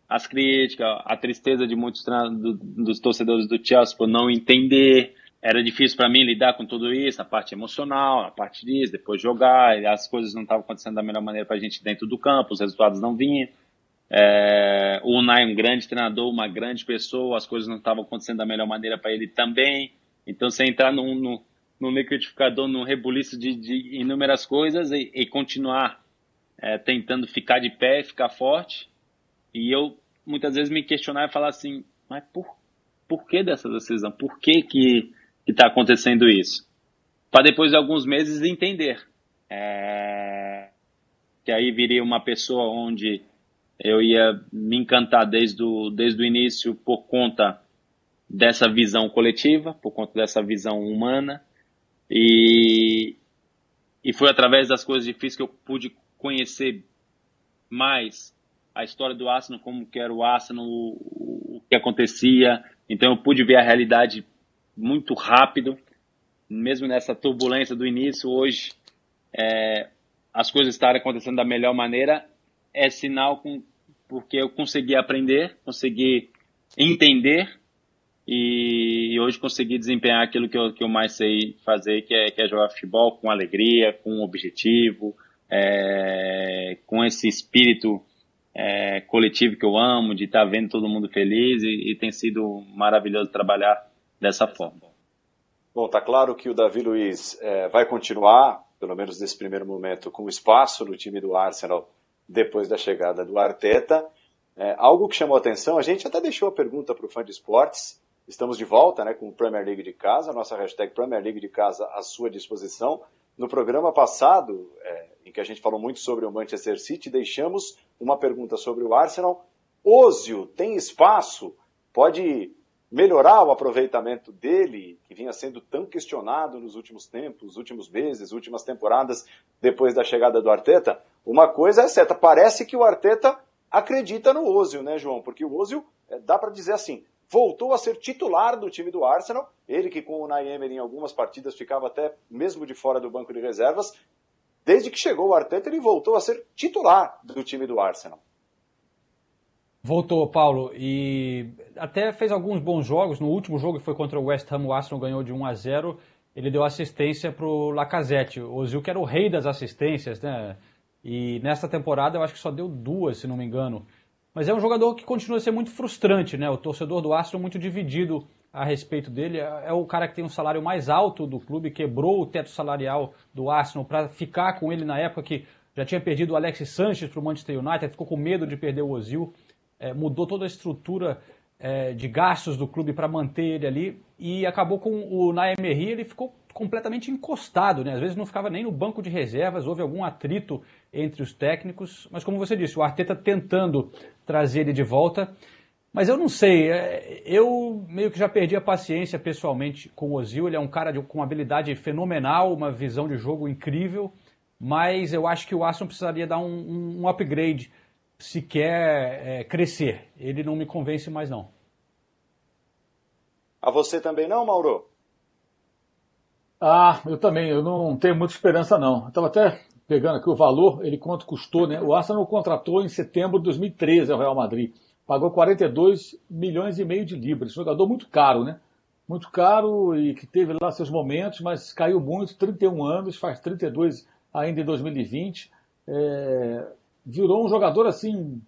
as críticas, a tristeza de muitos dos torcedores do Chelsea por não entender era difícil para mim lidar com tudo isso, a parte emocional, a parte disso, depois jogar, as coisas não estavam acontecendo da melhor maneira para a gente dentro do campo, os resultados não vinham. É, o Unai, um grande treinador, uma grande pessoa, as coisas não estavam acontecendo da melhor maneira para ele também. Então, você entrar num, num, num liquidificador, num rebuliço de, de inúmeras coisas e, e continuar é, tentando ficar de pé, ficar forte. E eu, muitas vezes, me questionar e falar assim, mas por, por que dessa decisão? Por que que que está acontecendo isso. Para depois de alguns meses entender. É... Que aí viria uma pessoa onde eu ia me encantar desde o, desde o início por conta dessa visão coletiva, por conta dessa visão humana. E, e foi através das coisas difíceis que eu pude conhecer mais a história do Arsenal, como que era o Arsenal, o, o que acontecia. Então eu pude ver a realidade muito rápido, mesmo nessa turbulência do início, hoje é, as coisas estarem acontecendo da melhor maneira é sinal com, porque eu consegui aprender, consegui entender e, e hoje consegui desempenhar aquilo que eu, que eu mais sei fazer, que é, que é jogar futebol com alegria, com objetivo, é, com esse espírito é, coletivo que eu amo, de estar vendo todo mundo feliz e, e tem sido maravilhoso trabalhar dessa forma. Bom, tá claro que o Davi Luiz é, vai continuar, pelo menos nesse primeiro momento, com espaço no time do Arsenal depois da chegada do Arteta. É, algo que chamou atenção, a gente até deixou a pergunta para o fã de esportes. Estamos de volta né, com o Premier League de casa, nossa hashtag Premier League de casa à sua disposição. No programa passado, é, em que a gente falou muito sobre o Manchester City, deixamos uma pergunta sobre o Arsenal. Ozio tem espaço? Pode melhorar o aproveitamento dele, que vinha sendo tão questionado nos últimos tempos, últimos meses, últimas temporadas, depois da chegada do Arteta, uma coisa é certa, parece que o Arteta acredita no Ozil, né, João? Porque o Ozil, é, dá para dizer assim, voltou a ser titular do time do Arsenal, ele que com o Unai em algumas partidas ficava até mesmo de fora do banco de reservas, desde que chegou o Arteta ele voltou a ser titular do time do Arsenal. Voltou, Paulo, e até fez alguns bons jogos. No último jogo, que foi contra o West Ham, o Arsenal ganhou de 1 a 0 ele deu assistência para o Lacazette. O Ozil que era o rei das assistências, né? E nessa temporada eu acho que só deu duas, se não me engano. Mas é um jogador que continua a ser muito frustrante, né? O torcedor do Arsenal muito dividido a respeito dele. É, é o cara que tem um salário mais alto do clube, quebrou o teto salarial do Arsenal para ficar com ele na época que já tinha perdido o Alexis Sanches para o Manchester United, ficou com medo de perder o Ozil é, mudou toda a estrutura é, de gastos do clube para manter ele ali e acabou com o Naemery, ele ficou completamente encostado, né? Às vezes não ficava nem no banco de reservas, houve algum atrito entre os técnicos, mas como você disse, o Arteta tentando trazer ele de volta, mas eu não sei, é, eu meio que já perdi a paciência pessoalmente com o Ozil, ele é um cara de, com uma habilidade fenomenal, uma visão de jogo incrível, mas eu acho que o Arsenal precisaria dar um, um upgrade se quer é, crescer. Ele não me convence mais não. A você também não, Mauro? Ah, eu também, eu não tenho muita esperança não. Estava até pegando aqui o valor, ele quanto custou, né? O Arsenal contratou em setembro de 2013 ao Real Madrid. Pagou 42 milhões e meio de libras. Jogador muito caro, né? Muito caro e que teve lá seus momentos, mas caiu muito, 31 anos, faz 32 ainda em 2020. É, virou um jogador assim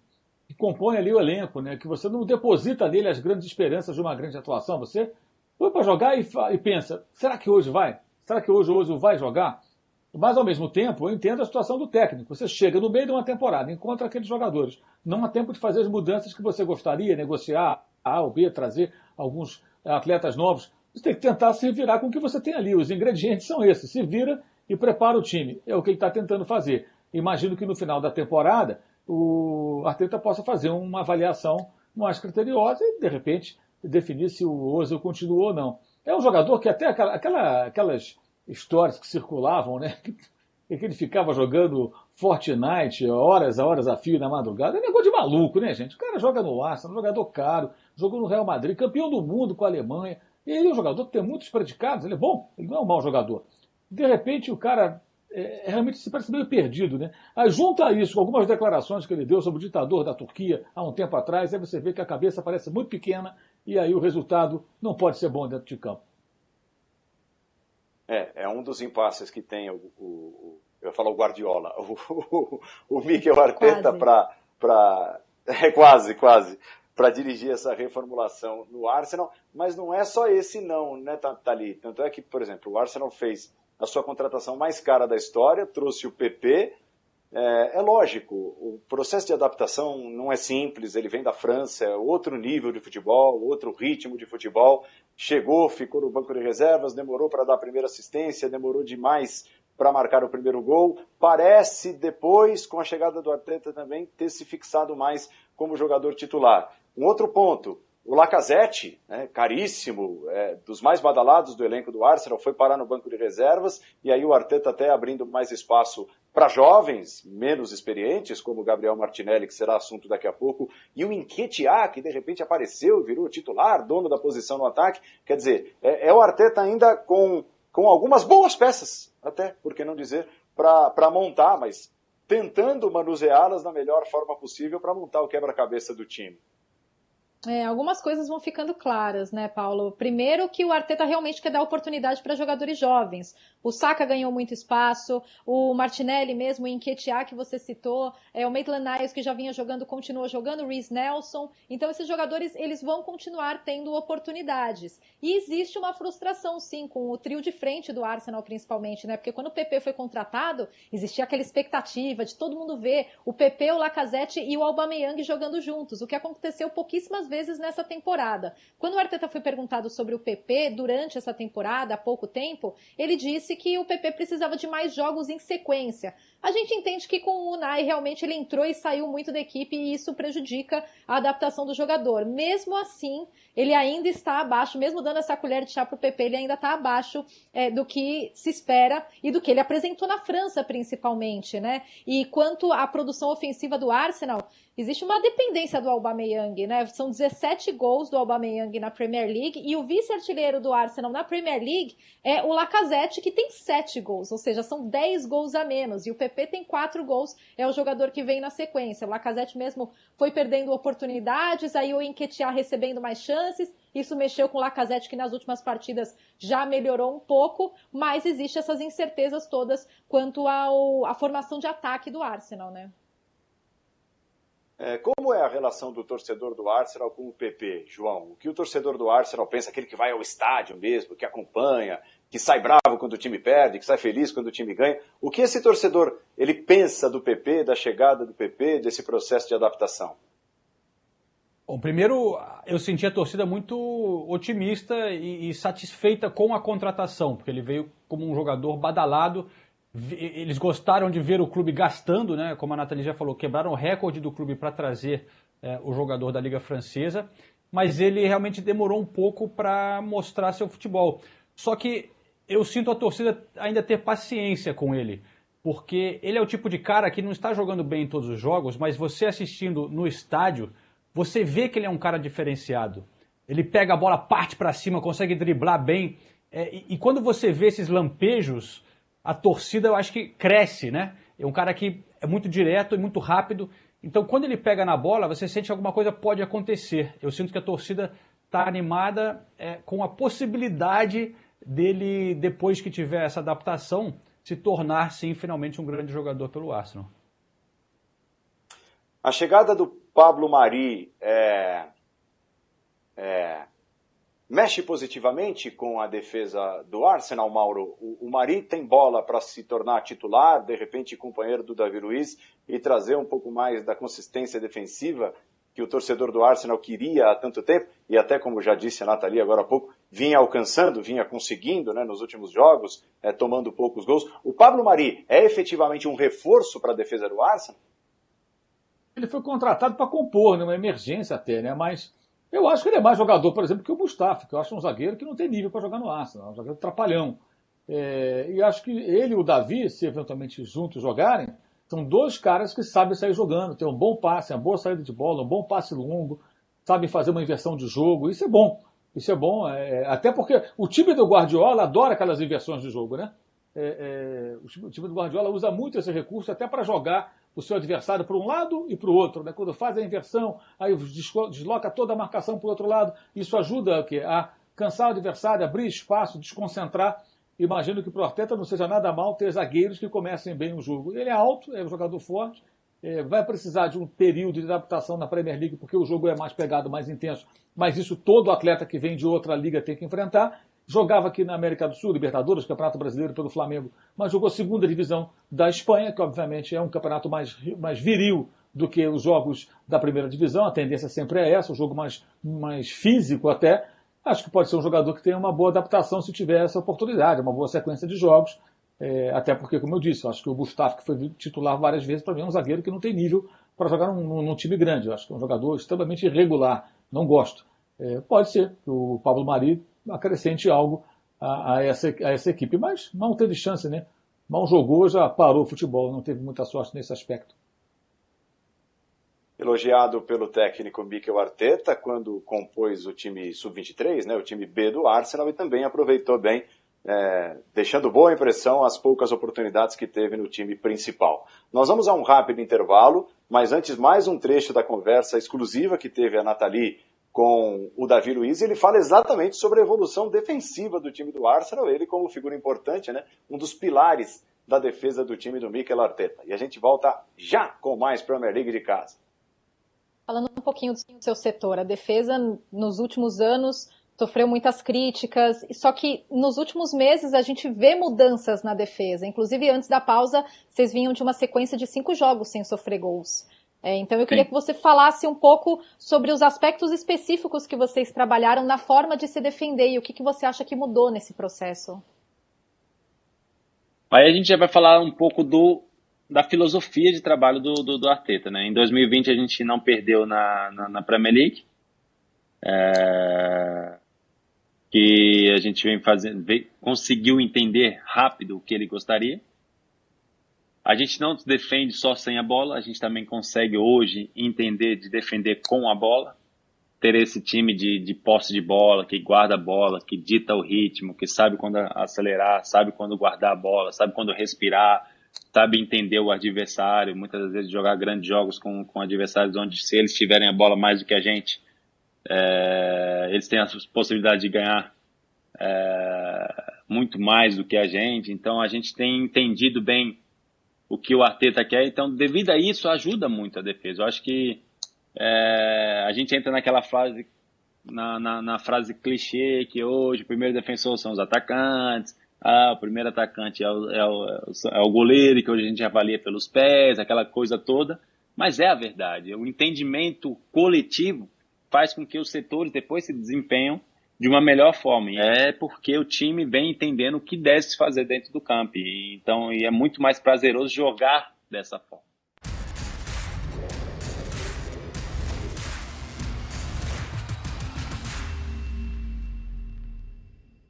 que compõe ali o elenco, né? Que você não deposita nele as grandes esperanças de uma grande atuação. Você foi para jogar e, e, pensa: será que hoje vai? Será que hoje o vai jogar? Mas ao mesmo tempo, eu entendo a situação do técnico. Você chega no meio de uma temporada, encontra aqueles jogadores. Não há tempo de fazer as mudanças que você gostaria, negociar A ou B, trazer alguns atletas novos. Você tem que tentar se virar com o que você tem ali. Os ingredientes são esses. Se vira e prepara o time. É o que ele está tentando fazer. Imagino que no final da temporada o Arteta possa fazer uma avaliação mais criteriosa e, de repente, definir se o Ozil continua ou não. É um jogador que até aquela, aquela, aquelas histórias que circulavam, né? [laughs] Que ele ficava jogando Fortnite horas a horas a fio na madrugada. É negócio de maluco, né, gente? O cara joga no Arsenal, um jogador caro, jogou no Real Madrid, campeão do mundo com a Alemanha. E ele é um jogador que tem muitos predicados, ele é bom, ele não é um mau jogador. De repente o cara é, é, realmente se parece meio perdido, né? Aí junta isso com algumas declarações que ele deu sobre o ditador da Turquia há um tempo atrás, aí você vê que a cabeça parece muito pequena e aí o resultado não pode ser bom dentro de campo. É, é um dos impasses que tem o, o, o eu falo o Guardiola, [laughs] o, o, o Mikel Arteta para [laughs] é quase, quase para dirigir essa reformulação no Arsenal, mas não é só esse não, né, Tali? Tanto é que, por exemplo, o Arsenal fez a sua contratação mais cara da história, trouxe o PP. É, é, lógico, o processo de adaptação não é simples, ele vem da França, é outro nível de futebol, outro ritmo de futebol. Chegou, ficou no banco de reservas, demorou para dar a primeira assistência, demorou demais para marcar o primeiro gol. Parece depois, com a chegada do Arteta também, ter se fixado mais como jogador titular. Um outro ponto, o Lacazette, né, caríssimo, é, dos mais badalados do elenco do Arsenal, foi parar no banco de reservas, e aí o Arteta até abrindo mais espaço para jovens, menos experientes, como o Gabriel Martinelli, que será assunto daqui a pouco, e o Enquetear, que de repente apareceu, virou titular, dono da posição no ataque. Quer dizer, é, é o Arteta ainda com, com algumas boas peças, até, por que não dizer, para montar, mas tentando manuseá-las da melhor forma possível para montar o quebra-cabeça do time. É, algumas coisas vão ficando claras, né, Paulo? Primeiro que o Arteta realmente quer dar oportunidade para jogadores jovens. O Saka ganhou muito espaço, o Martinelli mesmo, o Enquetear que você citou, é, o Maitland Niles que já vinha jogando, continua jogando, o Reece Nelson. Então esses jogadores, eles vão continuar tendo oportunidades. E existe uma frustração, sim, com o trio de frente do Arsenal, principalmente, né? Porque quando o PP foi contratado, existia aquela expectativa de todo mundo ver o PP, o Lacazette e o Aubameyang jogando juntos, o que aconteceu pouquíssimas vezes nessa temporada. Quando o Arteta foi perguntado sobre o PP durante essa temporada, há pouco tempo, ele disse que o PP precisava de mais jogos em sequência. A gente entende que com o Unai realmente ele entrou e saiu muito da equipe e isso prejudica a adaptação do jogador. Mesmo assim, ele ainda está abaixo, mesmo dando essa colher de chá para o PP, ele ainda está abaixo é, do que se espera e do que ele apresentou na França, principalmente, né? E quanto à produção ofensiva do Arsenal, existe uma dependência do Aubameyang, né? São 17 gols do Aubameyang na Premier League e o vice-artilheiro do Arsenal na Premier League é o Lacazette, que tem 7 gols, ou seja, são 10 gols a menos. E o PP tem 4 gols, é o jogador que vem na sequência. O Lacazette mesmo foi perdendo oportunidades, aí o Enquetear recebendo mais chances. Isso mexeu com o Lacazette, que nas últimas partidas já melhorou um pouco, mas existe essas incertezas todas quanto à formação de ataque do Arsenal, né? É, como é a relação do torcedor do Arsenal com o PP, João? O que o torcedor do Arsenal pensa? Aquele que vai ao estádio mesmo, que acompanha, que sai bravo quando o time perde, que sai feliz quando o time ganha. O que esse torcedor ele pensa do PP, da chegada do PP, desse processo de adaptação? Bom, primeiro, eu senti a torcida muito otimista e, e, satisfeita com a contratação, porque ele veio como um jogador badalado. Eles gostaram de ver o clube gastando, né? Como a Nathalie já falou, quebraram o recorde do clube para trazer é, o jogador da Liga Francesa, mas ele realmente demorou um pouco para mostrar seu futebol. Só que eu sinto a torcida ainda ter paciência com ele, porque ele é o tipo de cara que não está jogando bem em todos os jogos, mas você assistindo no estádio você vê que ele é um cara diferenciado. Ele pega a bola, parte para cima, consegue driblar bem. É, e, e, quando você vê esses lampejos, a torcida eu acho que cresce, né? É um cara que é muito direto e muito rápido. Então, quando ele pega na bola, você sente que alguma coisa pode acontecer. Eu sinto que a torcida está animada é, com a possibilidade dele, depois que tiver essa adaptação, se tornar, sim, finalmente um grande jogador pelo Arsenal. A chegada do Pablo Mari é, é, mexe positivamente com a defesa do Arsenal, Mauro. O, o Mari tem bola para se tornar titular, de repente companheiro do Davi Luiz e trazer um pouco mais da consistência defensiva que o torcedor do Arsenal queria há tanto tempo, e até como já disse a Nathalie agora há pouco, vinha alcançando, vinha conseguindo né, nos últimos jogos, é, tomando poucos gols. O Pablo Mari é efetivamente um reforço para a defesa do Arsenal? Ele foi contratado para compor, numa emergência até, né? Mas eu acho que ele é mais jogador, por exemplo, que o Mustafa, que eu acho um zagueiro que não tem nível para jogar no Arsenal, um zagueiro trapalhão. É, e acho que ele e o Davi, se eventualmente juntos jogarem, são dois caras que sabem sair jogando, tem um bom passe, uma boa saída de bola, um bom passe longo, sabem fazer uma inversão de jogo. Isso é bom. Isso é bom, é, até porque o time do Guardiola adora aquelas inversões de jogo, né? É, é, o time do Guardiola usa muito esse recurso até para jogar o seu adversário para um lado e para o outro. Né? Quando faz a inversão, aí desloca toda a marcação para o outro lado. Isso ajuda a cansar o adversário, abrir espaço, desconcentrar. Imagino que para o Arteta não seja nada mal ter zagueiros que comecem bem o jogo. Ele é alto, é um jogador forte, é, vai precisar de um período de adaptação na Premier League, porque o jogo é mais pegado, mais intenso. Mas isso todo atleta que vem de outra liga tem que enfrentar. Jogava aqui na América do Sul, Libertadores, Campeonato Brasileiro pelo Flamengo, mas jogou segunda divisão da Espanha, que obviamente é um campeonato mais, mais viril do que os jogos da primeira divisão. A tendência sempre é essa, o jogo mais, mais físico até. Acho que pode ser um jogador que tenha uma boa adaptação se tiver essa oportunidade, uma boa sequência de jogos. É, até porque, como eu disse, eu acho que o Gustavo, que foi titular várias vezes, para mim é um zagueiro que não tem nível para jogar num, num, time grande. Eu acho que é um jogador extremamente irregular. Não gosto. É, pode ser que o Pablo Mari acrescente algo a, a, essa, a essa equipe. Mas não teve chance, né? Mal jogou, já parou o futebol, não teve muita sorte nesse aspecto. Elogiado pelo técnico Mikel Arteta quando compôs o time sub-23, né, o time B do Arsenal, e também aproveitou bem, é, deixando boa impressão as poucas oportunidades que teve no time principal. Nós vamos a um rápido intervalo, mas antes mais um trecho da conversa exclusiva que teve a Nathalie com o Davi Luiz, ele fala exatamente sobre a evolução defensiva do time do Arsenal, ele como figura importante, né, um dos pilares da defesa do time do Mikel Arteta. E a gente volta já com mais Premier League de casa. Falando um pouquinho do seu setor, a defesa nos últimos anos sofreu muitas críticas, só que nos últimos meses a gente vê mudanças na defesa. Inclusive, antes da pausa, vocês vinham de uma sequência de cinco jogos sem sofrer gols. É, então eu queria Sim. que você falasse um pouco sobre os aspectos específicos que vocês trabalharam na forma de se defender e o que, que você acha que mudou nesse processo. Aí a gente já vai falar um pouco do, da filosofia de trabalho do, do, do Arteta. Né? Em 2020 a gente não perdeu na, na, na Premier League, é, que a gente vem fazendo, conseguiu entender rápido o que ele gostaria. A gente não defende só sem a bola, a gente também consegue hoje entender de defender com a bola, ter esse time de, de posse de bola, que guarda a bola, que dita o ritmo, que sabe quando acelerar, sabe quando guardar a bola, sabe quando respirar, sabe entender o adversário, muitas vezes jogar grandes jogos com, com adversários onde se eles tiverem a bola mais do que a gente, é, eles têm a possibilidade de ganhar é, muito mais do que a gente, então a gente tem entendido bem o que o Arteta quer. Então, devido a isso, ajuda muito a defesa. Eu acho que é, a gente entra naquela frase, na, na, na, frase clichê que hoje o primeiro defensor são os atacantes, ah, o primeiro atacante é o, é, o, é o goleiro, que hoje a gente avalia pelos pés, aquela coisa toda. Mas é a verdade. O entendimento coletivo faz com que os setores depois se desempenham de uma melhor forma. E é porque o time vem entendendo o que deve se fazer dentro do campo. E, então, e é muito mais prazeroso jogar dessa forma.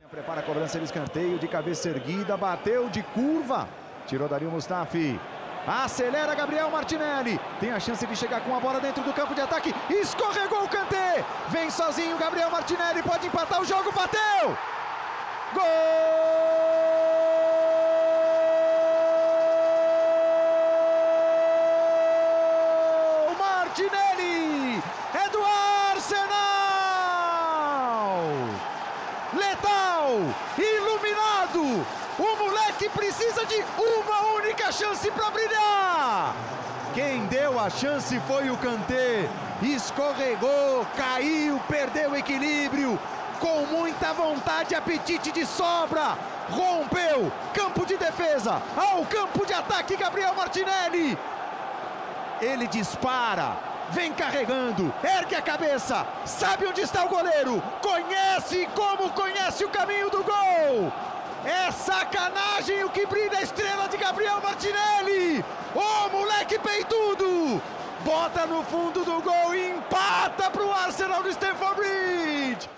Prepara a cobrança de escanteio de cabeça erguida, bateu de curva, tirou Dario Mustafi. Acelera Gabriel Martinelli. Tem a chance de chegar com a bola dentro do campo de ataque. Escorregou o Kanté. Vem sozinho Gabriel Martinelli. Pode empatar o jogo. Bateu. Gol! precisa de uma única chance para brilhar. Quem deu a chance foi o Kanté. Escorregou, caiu, perdeu o equilíbrio. Com muita vontade, apetite de sobra. Rompeu, campo de defesa, ao campo de ataque, Gabriel Martinelli. Ele dispara, vem carregando, ergue a cabeça, sabe onde está o goleiro, conhece como conhece o caminho do gol. É sacanagem o que brilha a estrela de Gabriel Martinelli! Ô moleque peitudo! Bota no fundo do gol e empata para o Arsenal do Stamford Bridge!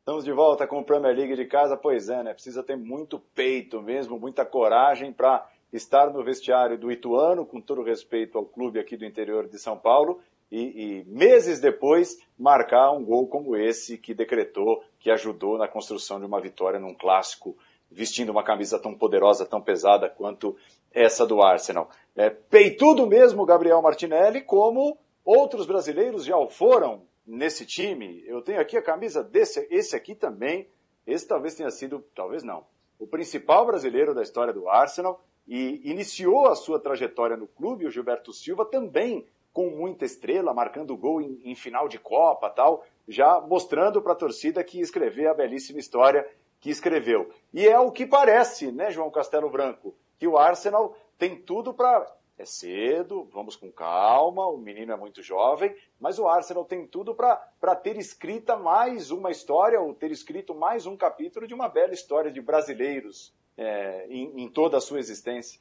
Estamos de volta com o Premier League de casa. Pois é, né? Precisa ter muito peito mesmo, muita coragem para estar no vestiário do Ituano, com todo respeito ao clube aqui do interior de São Paulo, e, e, meses depois marcar um gol como esse que decretou, que ajudou na construção de uma vitória num clássico, vestindo uma camisa tão poderosa, tão pesada quanto essa do Arsenal. É, peitudo mesmo Gabriel Martinelli, como outros brasileiros já o foram nesse time. Eu tenho aqui a camisa desse, esse aqui também. Esse talvez tenha sido, talvez não, o principal brasileiro da história do Arsenal e iniciou a sua trajetória no clube. O Gilberto Silva também com muita estrela, marcando gol em, em final de Copa tal, já mostrando para a torcida que escrever a belíssima história que escreveu. E é o que parece, né, João Castelo Branco, que o Arsenal tem tudo para. É cedo, vamos com calma, o menino é muito jovem, mas o Arsenal tem tudo para ter escrita mais uma história, ou ter escrito mais um capítulo de uma bela história de brasileiros é, em, em toda a sua existência.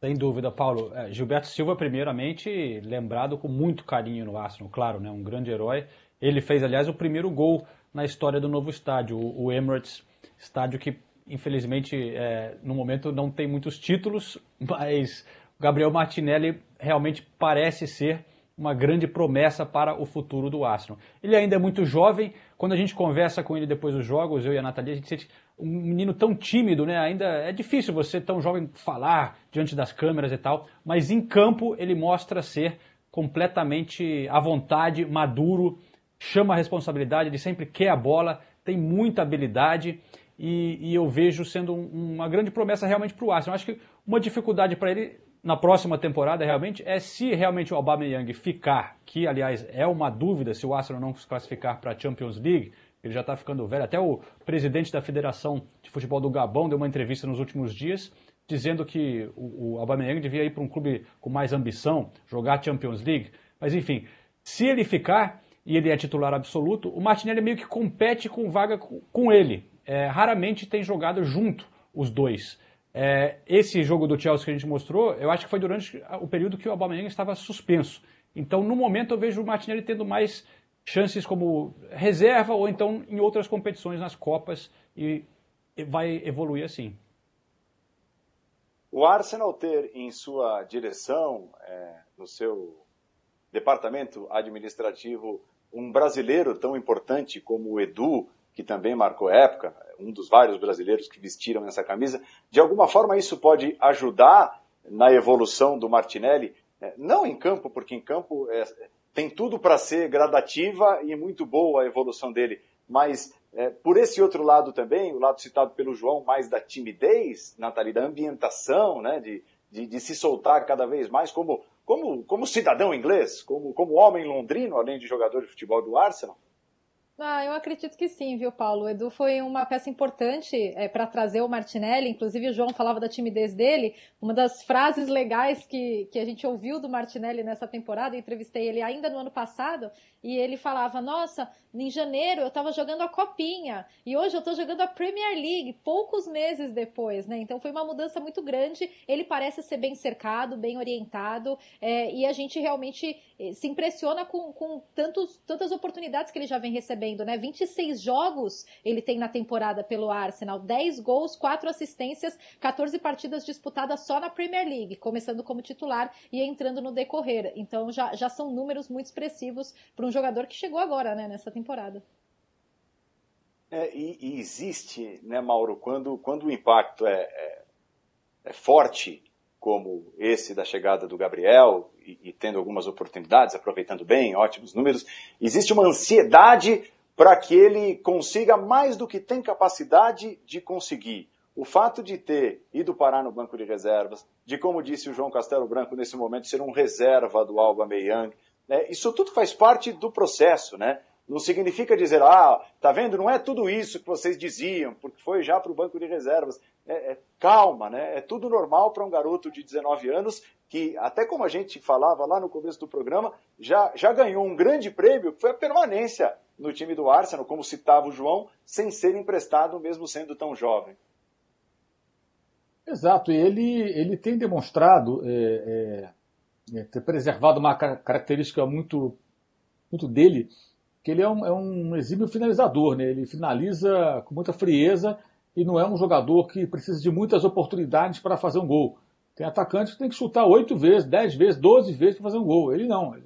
Sem dúvida, Paulo. É, Gilberto Silva, primeiramente, lembrado com muito carinho no Arsenal, claro, né? um grande herói. Ele fez, aliás, o primeiro gol na história do novo estádio, o Emirates, estádio que, infelizmente, é, no momento não tem muitos títulos, [laughs] mas Gabriel Martinelli realmente parece ser uma grande promessa para o futuro do Arsenal. Ele ainda é muito jovem, quando a gente conversa com ele depois dos jogos, eu e a Natalia, a gente sente um menino tão tímido, né? Ainda é difícil você, tão jovem, falar diante das câmeras e tal, mas em campo ele mostra ser completamente à vontade, maduro, chama a responsabilidade, ele sempre quer a bola, tem muita habilidade e, e eu vejo sendo um, uma grande promessa realmente para o Arsenal. Acho que uma dificuldade para ele na próxima temporada realmente é se realmente o Aubameyang ficar, que aliás é uma dúvida se o Arsenal não se classificar para a Champions League, ele já está ficando velho. Até o presidente da Federação de Futebol do Gabão deu uma entrevista nos últimos dias dizendo que o, o Aubameyang devia ir para um clube com mais ambição, jogar Champions League. Mas enfim, se ele ficar e ele é titular absoluto, o Martinelli meio que compete com vaga com ele. É, raramente tem jogado junto os dois. É, esse jogo do Chelsea que a gente mostrou, eu acho que foi durante o período que o Aubameyang estava suspenso. Então, no momento, eu vejo o Martinelli tendo mais chances como reserva ou então em outras competições nas Copas e vai evoluir assim. O Arsenal ter em sua direção, é, no seu departamento administrativo, um brasileiro tão importante como o Edu, que também marcou época, um dos vários brasileiros que vestiram essa camisa, de alguma forma isso pode ajudar na evolução do Martinelli, é, não em campo, porque em campo é, tem tudo para ser gradativa e muito boa a evolução dele. Mas é, por esse outro lado também, o lado citado pelo João, mais da timidez, Nathalie, da ambientação, né, de, de, de, se soltar cada vez mais como, como, como cidadão inglês, como, como homem londrino, além de jogador de futebol do Arsenal. Ah, eu acredito que sim, viu, Paulo? O Edu foi uma peça importante é, para trazer o Martinelli. Inclusive, o João falava da timidez dele. Uma das frases legais que, que a gente ouviu do Martinelli nessa temporada, eu entrevistei ele ainda no ano passado, e ele falava: Nossa, em janeiro eu estava jogando a Copinha e hoje eu estou jogando a Premier League, poucos meses depois, né? Então foi uma mudança muito grande. Ele parece ser bem cercado, bem orientado, é, e a gente realmente eh, se impressiona com, com tantos, tantas oportunidades que ele já vem recebendo, né? 26 jogos ele tem na temporada pelo Arsenal, 10 gols, 4 assistências, 14 partidas disputadas só na Premier League, começando como titular e entrando no decorrer. Então já, já são números muito expressivos para um jogador que chegou agora, né, nessa temporada. É, e, e, existe, né, Mauro, quando, quando o impacto é, é, é forte, como esse da chegada do Gabriel, e, e, tendo algumas oportunidades, aproveitando bem, ótimos números, existe uma ansiedade para que ele consiga mais do que tem capacidade de conseguir. O fato de ter ido parar no banco de reservas, de como disse o João Castelo Branco nesse momento, ser um reserva do Alba Meyang, né, isso tudo faz parte do processo, né? Não significa dizer, ah, tá vendo, não é tudo isso que vocês diziam, porque foi já para o banco de reservas. É, é, calma, né? É tudo normal para um garoto de 19 anos que, até como a gente falava lá no começo do programa, já, já ganhou um grande prêmio, que foi a permanência no time do Arsenal, como citava o João, sem ser emprestado, mesmo sendo tão jovem. Exato, ele, ele tem demonstrado é, é, é ter preservado uma característica muito, muito dele, que ele é um, é um exímio finalizador, né? ele finaliza com muita frieza e não é um jogador que precisa de muitas oportunidades para fazer um gol. Tem atacante que tem que chutar oito vezes, dez vezes, doze vezes para fazer um gol. Ele não.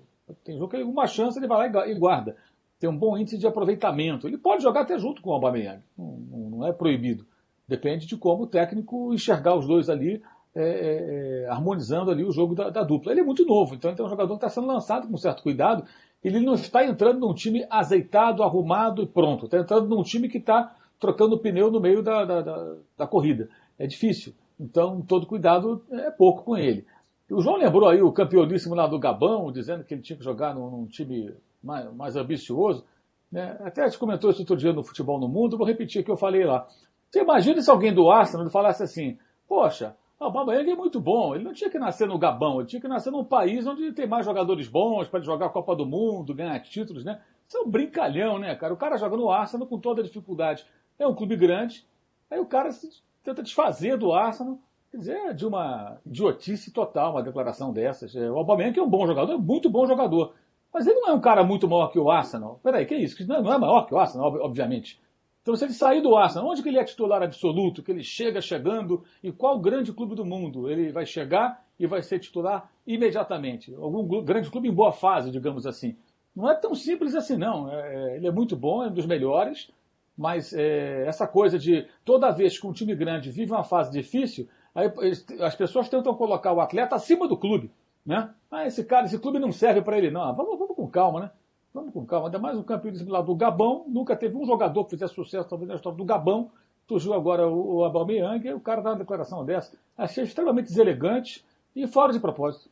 Tem jogo que uma chance ele vai lá e guarda. Tem um bom índice de aproveitamento. Ele pode jogar até junto com o Aubameyang. Não, não é proibido. Depende de como o técnico enxergar os dois ali, é, é, é, harmonizando ali o jogo da, da, dupla. Ele é muito novo, então ele é um jogador que está sendo lançado com certo cuidado ele não está entrando num time azeitado, arrumado e pronto. Está entrando num time que está trocando pneu no meio da, da, da, corrida. É difícil. Então, todo cuidado é pouco com ele. O João lembrou aí o campeoníssimo lá do Gabão, dizendo que ele tinha que jogar num, num time mais, mais ambicioso. Né? Até gente comentou isso outro dia no Futebol no Mundo, vou repetir o que eu falei lá. Você imagina se alguém do Arsenal falasse assim, poxa, o Aubameyang é muito bom. Ele não tinha que nascer no Gabão, ele tinha que nascer num país onde tem mais jogadores bons para jogar a Copa do Mundo, ganhar títulos, né? Isso é um brincalhão, né, cara? O cara joga no Arsenal com toda dificuldade. É um clube grande, aí o cara tenta desfazer do Arsenal. Quer dizer, é de uma idiotice total uma declaração dessas. É, o Aubameyang é um bom jogador, é muito bom jogador. Mas ele não é um cara muito maior que o Arsenal. Peraí, que isso? Não é maior que o Arsenal, obviamente. Então, se ele sair do Arsenal, onde que ele é titular absoluto, que ele chega chegando, e qual grande clube do mundo ele vai chegar e vai ser titular imediatamente? Algum grande clube em boa fase, digamos assim. Não é tão simples assim, não. É, é, ele é muito bom, é um dos melhores, mas é, essa coisa de toda vez que um time grande vive uma fase difícil, aí as pessoas tentam colocar o atleta acima do clube. Né? Ah, esse cara, esse clube não serve para ele, não. Vamos, vamos com calma, né? Vamos com calma. Ainda mais o campeonismo lá do Gabão. Nunca teve um jogador que fizesse sucesso, talvez, na história do Gabão. Surgiu agora o, o Aubameyang e o cara dá uma declaração dessa. Achei extremamente deselegante e fora de propósito.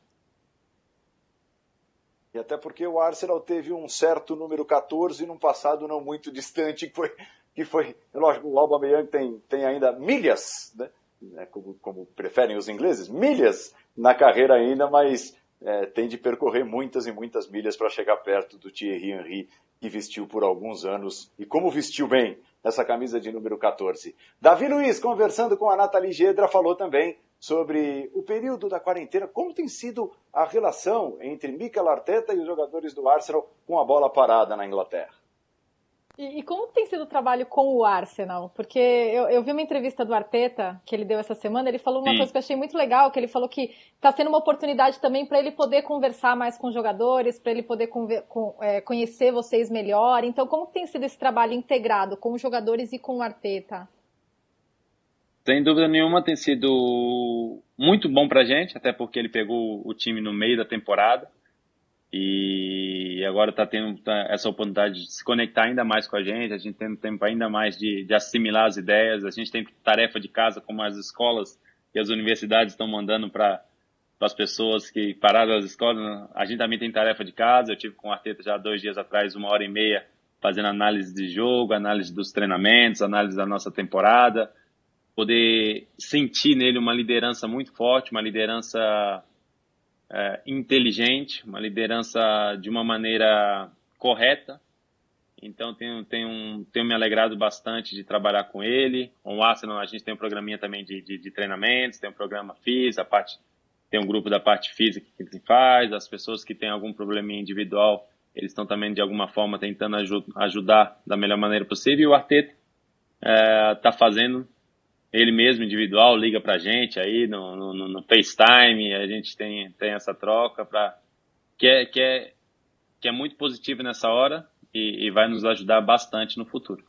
E até porque o Arsenal teve um certo número 14 num passado não muito distante, que foi, que foi lógico, o Aubameyang tem, tem ainda milhas, né? É como, como preferem os ingleses, milhas na carreira ainda, mas é, tem de percorrer muitas e muitas milhas para chegar perto do Thierry Henry, que vestiu por alguns anos, e como vestiu bem essa camisa de número 14. Davi Luiz, conversando com a Nathalie Gedra, falou também sobre o período da quarentena, como tem sido a relação entre Mikel Arteta e os jogadores do Arsenal com a bola parada na Inglaterra. E, e, como tem sido o trabalho com o Arsenal? Porque eu, eu, vi uma entrevista do Arteta que ele deu essa semana, ele falou uma Sim. coisa que eu achei muito legal, que ele falou que está sendo uma oportunidade também para ele poder conversar mais com os jogadores, para ele poder com, é, conhecer vocês melhor. Então, como tem sido esse trabalho integrado com os jogadores e com o Arteta? Sem dúvida nenhuma, tem sido muito bom para a gente, até porque ele pegou o time no meio da temporada. E agora está tendo tá, essa oportunidade de se conectar ainda mais com a gente, a gente tem tempo ainda mais de, de assimilar as ideias, a gente tem tarefa de casa como as escolas e as universidades estão mandando para as pessoas que pararam as escolas, a gente também tem tarefa de casa, eu tive com o Arteta já dois dias atrás, uma hora e meia, fazendo análise de jogo, análise dos treinamentos, análise da nossa temporada, poder sentir nele uma liderança muito forte, uma liderança é, inteligente, uma liderança de uma maneira correta. Então tenho, tenho, tenho me alegrado bastante de trabalhar com ele. Com o Arsenal a gente tem um programinha também de, de, de treinamentos, tem um programa físico, a parte, tem um grupo da parte física que se faz, as pessoas que têm algum probleminha individual eles estão também de alguma forma tentando ajudar da melhor maneira possível. E o Arteta está é, fazendo ele mesmo individual, liga para a gente aí no, no, no, FaceTime, a gente tem, tem essa troca para que é, que, é, que é muito positivo nessa hora e, e vai nos ajudar bastante no futuro.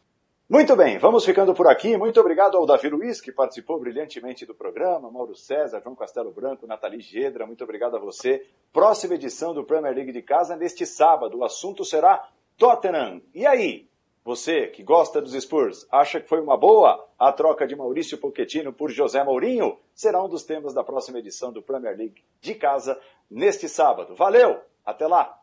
Muito bem, vamos ficando por aqui. Muito obrigado ao Davi Luiz, que participou brilhantemente do programa, Mauro César, João Castelo Branco, Nathalie Gedra, muito obrigado a você. Próxima edição do Premier League de Casa neste sábado. O assunto será Tottenham. E aí? Você que gosta dos Spurs, acha que foi uma boa a troca de Maurício Pochettino por José Mourinho? Será um dos temas da próxima edição do Premier League de Casa neste sábado. Valeu, até lá!